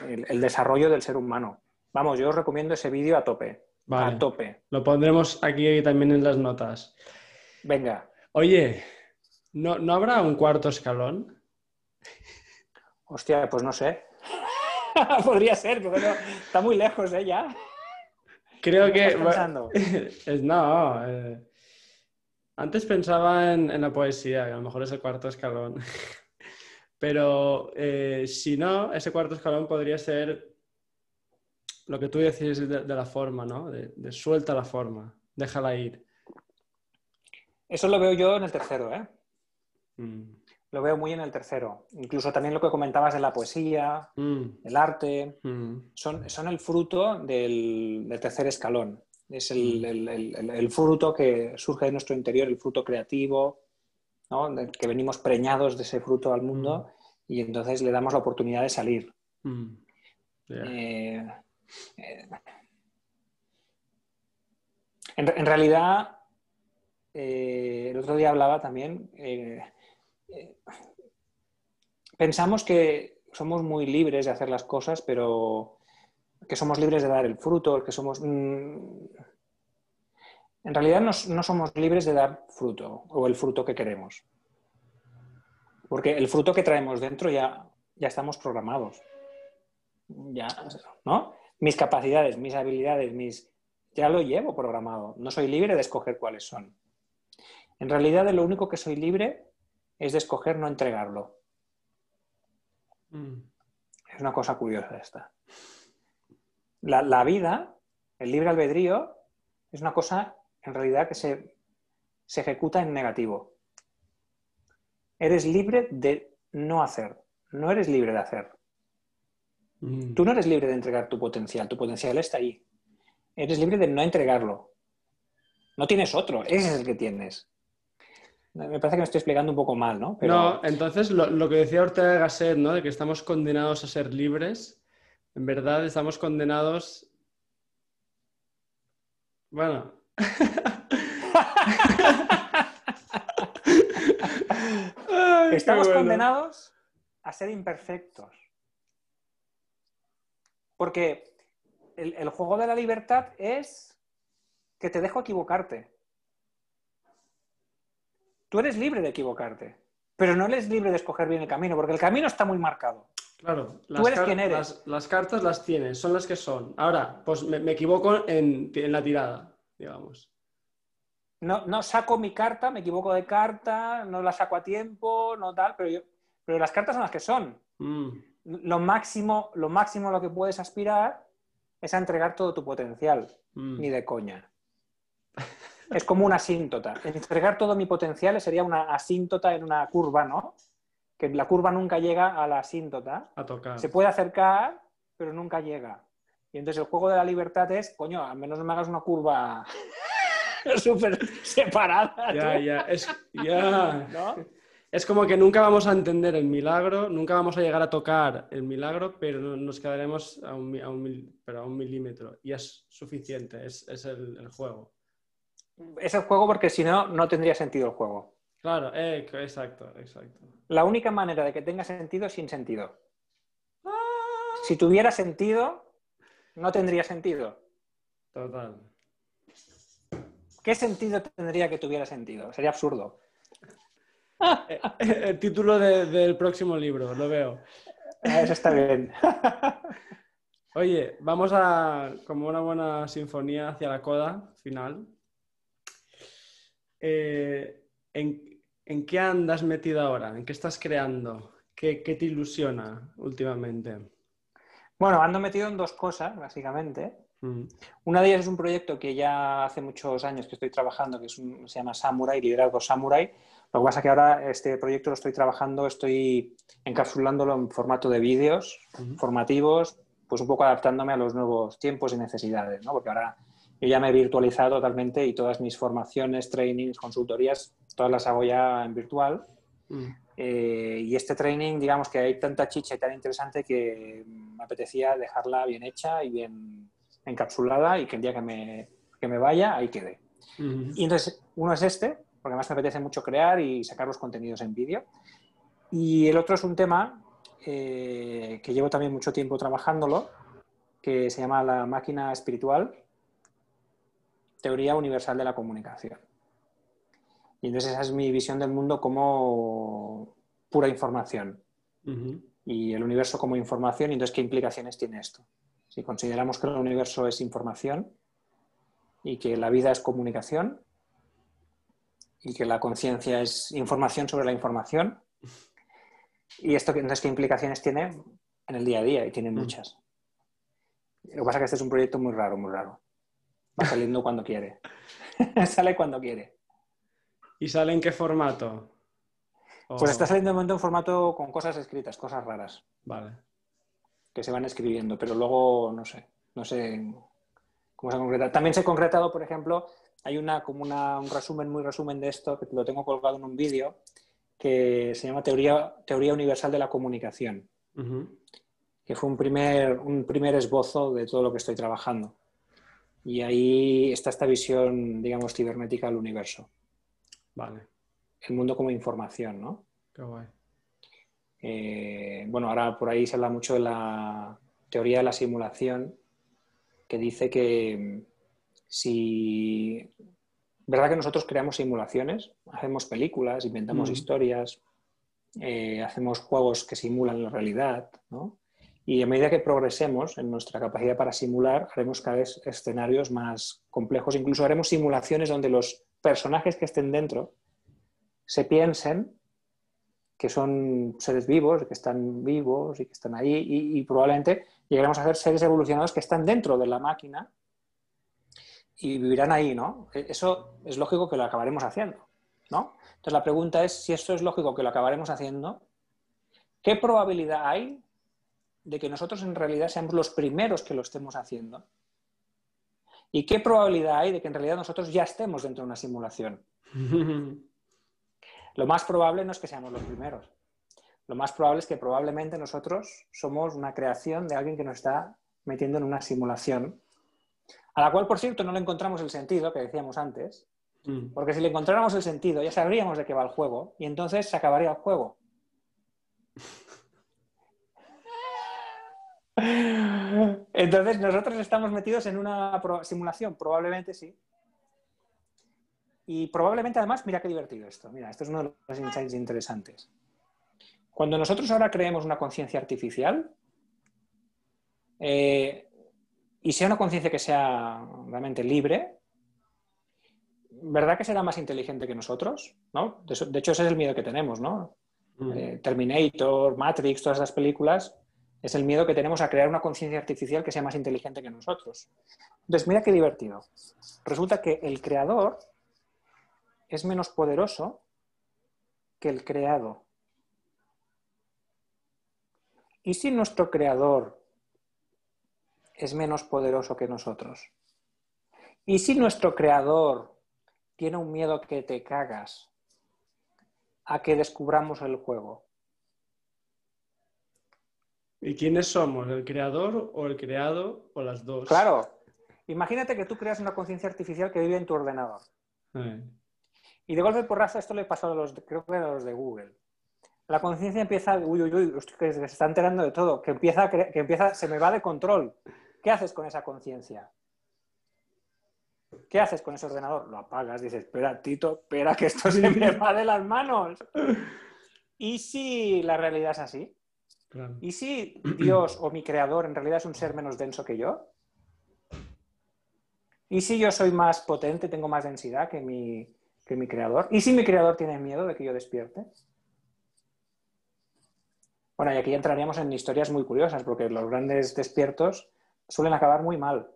el, el desarrollo del ser humano. Vamos, yo os recomiendo ese vídeo a tope. Vale. A tope. Lo pondremos aquí también en las notas. Venga. Oye, ¿no, ¿no habrá un cuarto escalón? Hostia, pues no sé. Podría ser, pero no- está muy lejos, ¿eh? Ya. Creo ¿Qué que... pensando? No, eh, antes pensaba en, en la poesía, que a lo mejor es el cuarto escalón. Pero eh, si no, ese cuarto escalón podría ser lo que tú decís de, de la forma, ¿no? De, de suelta la forma, déjala ir. Eso lo veo yo en el tercero, ¿eh? Mm. Lo veo muy en el tercero. Incluso también lo que comentabas de la poesía, Mm, el arte, mm, son, son el fruto del, del tercer escalón. Es el, el- el- el- el fruto que surge de nuestro interior, el fruto creativo, ¿no? Que venimos preñados de ese fruto al mundo y entonces le damos la oportunidad de salir. mm. Eh, eh, en, en realidad, eh, el otro día hablaba también, pensamos que somos muy libres de hacer las cosas, pero que somos libres de dar el fruto, que somos... mm, en realidad no, no somos libres de dar fruto o el fruto que queremos. Porque el fruto que traemos dentro ya, ya estamos programados ya, ¿no? Mis capacidades, mis habilidades, mis ya lo llevo programado. No soy libre de escoger cuáles son. En realidad, de lo único que soy libre es de escoger no entregarlo. Mm, Es una cosa curiosa esta. La, la vida, el libre albedrío, es una cosa en realidad que se, se ejecuta en negativo. Eres libre de no hacer, no eres libre de hacer. mm. Tú no eres libre de entregar tu potencial, tu potencial está ahí. Eres libre de no entregarlo. No tienes otro, ese es el que tienes. Me parece que me estoy explicando un poco mal, ¿no? Pero No, entonces lo, lo que decía Ortega Gasset, ¿no? De que estamos condenados a ser libres. En verdad estamos condenados. Bueno. Ay, estamos bueno. condenados a ser imperfectos. Porque el, el juego de la libertad es que te dejo equivocarte. Tú eres libre de equivocarte, pero no eres libre de escoger bien el camino, porque el camino está muy marcado. Claro, Tú eres car- quien eres. Las, las cartas las tienes, son las que son. Ahora, pues me, me equivoco en, en la tirada, digamos. No, no saco mi carta, me equivoco de carta, no la saco a tiempo, no tal, pero yo, pero las cartas son las que son. Mm, Lo máximo, lo máximo a lo que puedes aspirar es a entregar todo tu potencial, mm. ni de coña. Es como una asíntota. Entregar todo mi potencial sería una asíntota en una curva, ¿no? Que la curva nunca llega a la asíntota. A tocar. Se puede acercar, pero nunca llega. Y entonces el juego de la libertad es, coño, al menos no me hagas una curva súper separada. Ya, ya, es, ya. ¿no? Es como que nunca vamos a entender el milagro, nunca vamos a llegar a tocar el milagro, pero no- nos quedaremos a un, a un pero a un milímetro. Y es suficiente, es, es el, el juego. Es el juego porque si no, no tendría sentido el juego. Claro, eh, exacto, exacto. La única manera de que tenga sentido es sin sentido. Si tuviera sentido, no tendría sentido. Total. ¿Qué sentido tendría que tuviera sentido? Sería absurdo. Eh, El título de- del próximo libro, lo veo. Ah, Eso está bien. Oye, vamos a, como una buena sinfonía hacia la coda final. Eh, ¿en, en qué andas metido ahora? ¿En qué estás creando? ¿Qué, qué te ilusiona últimamente? Bueno, ando metido en dos cosas, básicamente. Mm, Una de ellas es un proyecto que ya hace muchos años que estoy trabajando, que es un- se llama Samurai, Liderazgo Samurai. Lo que pasa es que ahora este proyecto lo estoy trabajando, estoy encapsulándolo en formato de vídeos ujú, formativos, pues un poco adaptándome a los nuevos tiempos y necesidades, ¿no? Porque ahora yo ya me he virtualizado totalmente y todas mis formaciones, trainings, consultorías, todas las hago ya en virtual. mm, Eh, y este training, digamos que hay tanta chicha y tan interesante que me apetecía dejarla bien hecha y bien encapsulada y que el día que me, que me vaya, ahí quede. ujú. Y entonces, uno es este, porque además me apetece mucho crear y sacar los contenidos en vídeo. Y el otro es un tema eh, que llevo también mucho tiempo trabajándolo, que se llama la máquina espiritual, teoría universal de la comunicación. Y entonces esa es mi visión del mundo como pura información y el universo como información. Y entonces, ¿qué implicaciones tiene esto? Si consideramos que el universo es información y que la vida es comunicación y que la conciencia es información sobre la información, ¿y esto qué- entonces qué implicaciones tiene en el día a día? Y tiene muchas. Lo que pasa es que este es un proyecto muy raro, muy raro. Va saliendo cuando quiere. Sale cuando quiere. ¿Y sale en qué formato? O- Pues está saliendo de momento en formato con cosas escritas, cosas raras. Vale. que se van escribiendo, pero luego no sé, no sé cómo se ha concretado. También se ha concretado, por ejemplo, hay una como una- un resumen, muy resumen de esto, que lo tengo colgado en un vídeo, que se llama Teoría, Teoría Universal de la Comunicación, que fue un primer, un primer esbozo de todo lo que estoy trabajando. Y ahí está esta visión, digamos, cibernética del universo. Vale. El mundo como información, ¿no? Qué guay. Eh, bueno, ahora por ahí se habla mucho de la teoría de la simulación, que dice que mm, si... ¿Verdad que nosotros creamos simulaciones? Hacemos películas, inventamos Mm. historias, eh, hacemos juegos que simulan la realidad, ¿no? Y a medida que progresemos en nuestra capacidad para simular, haremos cada vez escenarios más complejos. Incluso haremos simulaciones donde los personajes que estén dentro se piensen que son seres vivos, que están vivos y que están ahí, y, probablemente llegaremos a ser seres evolucionados que están dentro de la máquina y vivirán ahí, ¿no? E- Eso es lógico que lo acabaremos haciendo, ¿no? Entonces la pregunta es, si esto es lógico que lo acabaremos haciendo, ¿qué probabilidad hay de que nosotros en realidad seamos los primeros que lo estemos haciendo? ¿Y qué probabilidad hay de que en realidad nosotros ya estemos dentro de una simulación? Lo más probable no es que seamos los primeros. Lo más probable es que probablemente nosotros somos una creación de alguien que nos está metiendo en una simulación, a la cual, por cierto, no le encontramos el sentido que decíamos antes, Mm. porque si le encontráramos el sentido ya sabríamos de qué va el juego y entonces se acabaría el juego. Entonces, nosotros estamos metidos en una simulación, probablemente sí. Y probablemente además, mira qué divertido esto. Mira, esto es uno de los insights interesantes. Cuando nosotros ahora creemos una conciencia artificial, eh, y sea una conciencia que sea realmente libre, ¿verdad que será más inteligente que nosotros? ¿No? De hecho, ese es el miedo que tenemos, ¿no? Mm. eh, Terminator, Matrix, todas esas películas, es el miedo que tenemos a crear una conciencia artificial que sea más inteligente que nosotros. Entonces, mira qué divertido. Resulta que el creador es menos poderoso que el creado. ¿Y si nuestro creador es menos poderoso que nosotros? ¿Y si nuestro creador tiene un miedo que te cagas a que descubramos el juego? ¿Y quiénes somos? ¿El creador o el creado o las dos? Claro. Imagínate que tú creas una conciencia artificial que vive en tu ordenador. Eh, Y de golpe por raza esto le pasó a los, creo que a los de Google. La conciencia empieza, uy, uy, uy, que se está enterando de todo, que empieza, que empieza, se me va de control. ¿Qué haces con esa conciencia? ¿Qué haces con ese ordenador? Lo apagas, dices, espera, Tito, espera, que esto se me va de las manos. ¿Y si la realidad es así? Claro. ¿Y si Dios o mi creador en realidad es un ser menos denso que yo? ¿Y si yo soy más potente, tengo más densidad que mi, que mi creador? ¿Y si mi creador tiene miedo de que yo despierte? Bueno, y aquí entraríamos en historias muy curiosas, porque los grandes despiertos suelen acabar muy mal.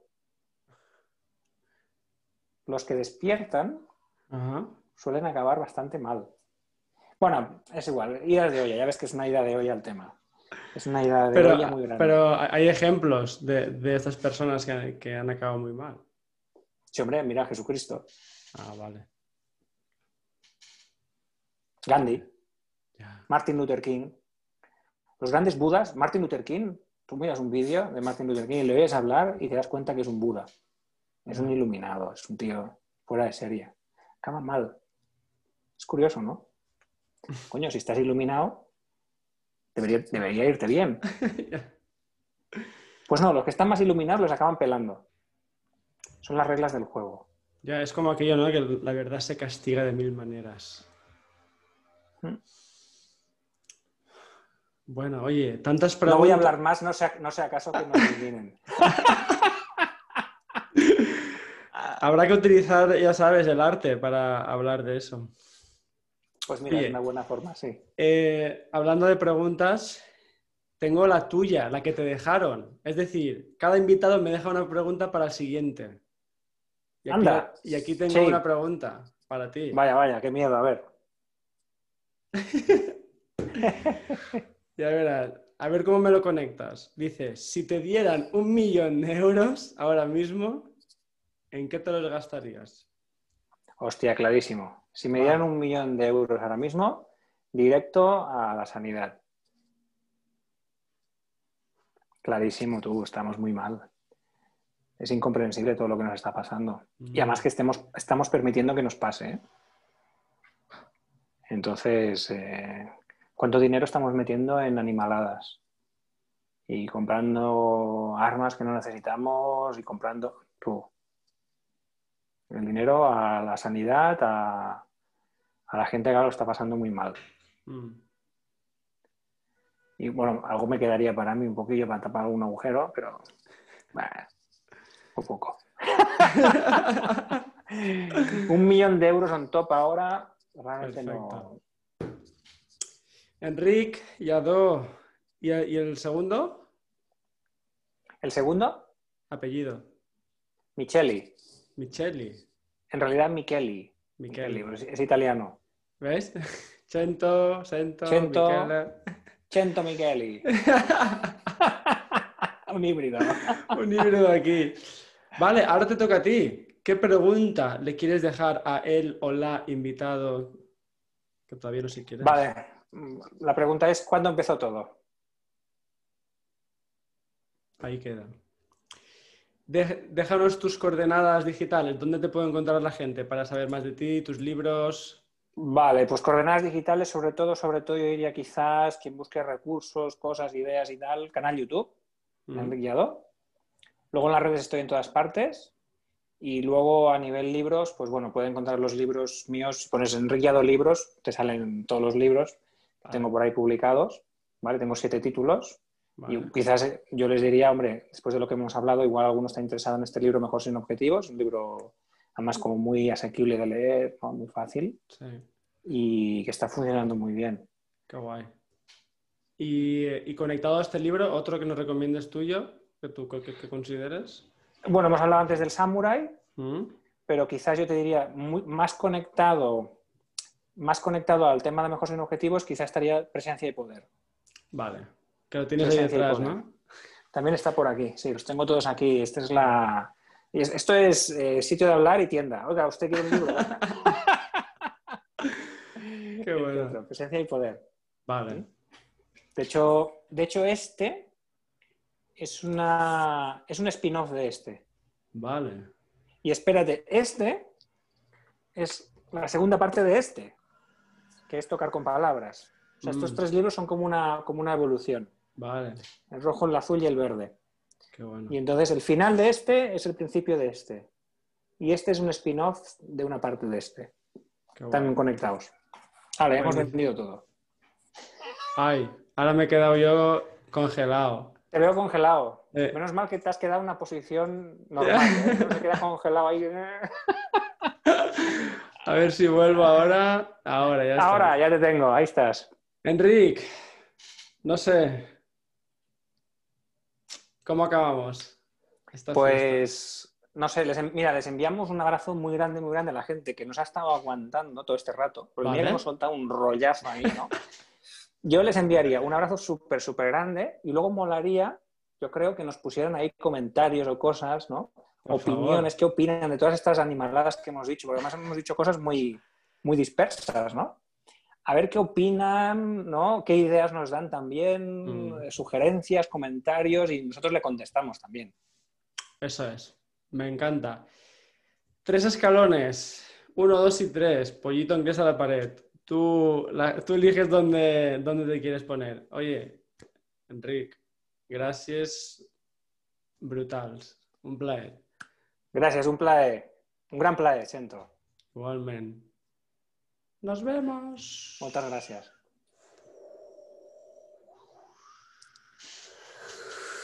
Los que despiertan suelen acabar bastante mal. Bueno, es igual, ida de olla, ya ves que es una ida de olla el tema. Es una ida de Pero, muy grande. pero hay ejemplos de, de estas personas que, que han acabado muy mal. Sí, hombre, mira, Jesucristo, Ah, vale. Gandhi. Martin Luther King. Los grandes budas, Martin Luther King, tú miras un vídeo de Martin Luther King y le oyes hablar y te das cuenta que es un Buda. Es un iluminado, es un tío fuera de serie. Acaba mal. Es curioso, ¿no? Coño, si estás iluminado, debería, debería irte bien. Pues no, los que están más iluminados los acaban pelando. Son las reglas del juego. Ya, es como aquello, ¿no? Que la verdad se castiga de mil maneras. Mm. Bueno, oye, tantas No preguntas. voy a hablar más, no sea, no sea acaso que nos eliminen. Habrá que utilizar, ya sabes, el arte para hablar de eso. Pues mira, Oye. es una buena forma, sí. Eh, hablando de preguntas, tengo la tuya, la que te dejaron. Es decir, cada invitado me deja una pregunta para el siguiente. Y aquí, Anda. y aquí tengo Sí. una pregunta para ti. Vaya, vaya, qué miedo, a ver. Ya verás. A ver cómo me lo conectas. Dice, si te dieran un millón de euros ahora mismo, ¿en qué te los gastarías? Hostia, clarísimo. Si me dieran un millón de euros ahora mismo, directo a la sanidad. Clarísimo, tú, estamos muy mal. Es incomprensible todo lo que nos está pasando. Y además que estemos, estamos permitiendo que nos pase. ¿eh? Entonces, eh, ¿cuánto dinero estamos metiendo en animaladas? Y comprando armas que no necesitamos y comprando... Tú. El dinero a la sanidad, a, a la gente que ahora lo está pasando muy mal. Mm. Y bueno, algo me quedaría para mí un poquillo para tapar algún agujero, pero... bah, un poco. un millón de euros on top ahora, realmente no... Perfecto. Enric, Yadó. ¿Y, y el segundo? El segundo, Apellido. Micheli. Micheli. En realidad, Micheli. Micheli. Micheli, es, italiano. ¿Ves? Cento, Cento, Cento. Michele. Cento Micheli. un híbrido. Un híbrido aquí. Vale, ahora te toca a ti. ¿Qué pregunta le quieres dejar a él o la invitado? Que todavía no sé quién es. Vale. La pregunta es, ¿cuándo empezó todo? Ahí queda. Déjanos tus coordenadas digitales. ¿Dónde te puede encontrar la gente para saber más de ti, tus libros? Vale, pues coordenadas digitales, sobre todo, sobre todo yo diría quizás quien busque recursos, cosas, ideas y tal, canal YouTube, Mm. Enrique. Luego en las redes estoy en todas partes. Y luego a nivel libros, pues bueno, pueden encontrar los libros míos. Si pones Enrique libros, te salen todos los libros que Vale, tengo por ahí publicados. ¿vale? Tengo siete títulos. Vale. Y quizás eh, yo les diría, hombre, después de lo que hemos hablado, igual alguno está interesado en este libro Mejor sin objetivos, un libro además como muy asequible de leer, ¿no? muy fácil Sí. y que está funcionando muy bien. Qué guay. Y, y conectado a este libro, otro que nos recomiendes tuyo, que tú que, que consideres. Bueno, hemos hablado antes del Samurai, ¿Mm? pero quizás yo te diría muy- más conectado más conectado al tema de mejores en objetivos, quizás estaría presencia y poder. Vale. Que lo tienes ahí detrás. ¿no? También está por aquí, sí, los tengo todos aquí. Esta es la... Esto es eh, sitio de hablar y tienda. Oiga, ¿usted quiere un libro? Qué bueno. Presencia y poder. Vale. De hecho, de hecho este es, una, es un spin-off de este. Vale. Y espérate, este es la segunda parte de este, que es tocar con palabras. O sea, estos Mm. tres libros son como una, como una evolución. Vale. El rojo, el azul y el verde. Qué bueno. Y entonces el final de este es el principio de este. Y este es un spin-off de una parte de este. Bueno. conectados. Vale, hemos Buenísimo. vendido todo. Ay, ahora me he quedado yo congelado. Te veo congelado. Eh. Menos mal que te has quedado en una posición normal. ¿eh? No se queda congelado ahí. A ver si vuelvo ahora. Ahora, ya está. Ahora, ya te tengo. Ahí estás. Enric, no sé. ¿Cómo acabamos? Esta fiesta? Pues, no sé, les mira, les enviamos un abrazo muy grande, muy grande a la gente que nos ha estado aguantando todo este rato. Porque Vale. hemos soltado un rollazo ahí, ¿no? Yo les enviaría un abrazo súper, súper grande y luego molaría, yo creo, que nos pusieran ahí comentarios o cosas, ¿no? Por Opiniones, qué opinan de todas estas animaladas que hemos dicho, porque además hemos dicho cosas muy, muy dispersas, ¿no? A ver qué opinan, ¿no? Qué ideas nos dan también, Mm. eh, sugerencias, comentarios y nosotros le contestamos también. Eso es. Me encanta. Tres escalones. Uno, dos y tres. Pollito ingresa a la pared. Tú, la- tú eliges dónde, dónde te quieres poner. Oye, Enric, gracias brutals. Un plaer. Gràcies, un plaer. Un gran plaer, sento. Igualmente. Nos vemos. Moltes gràcies.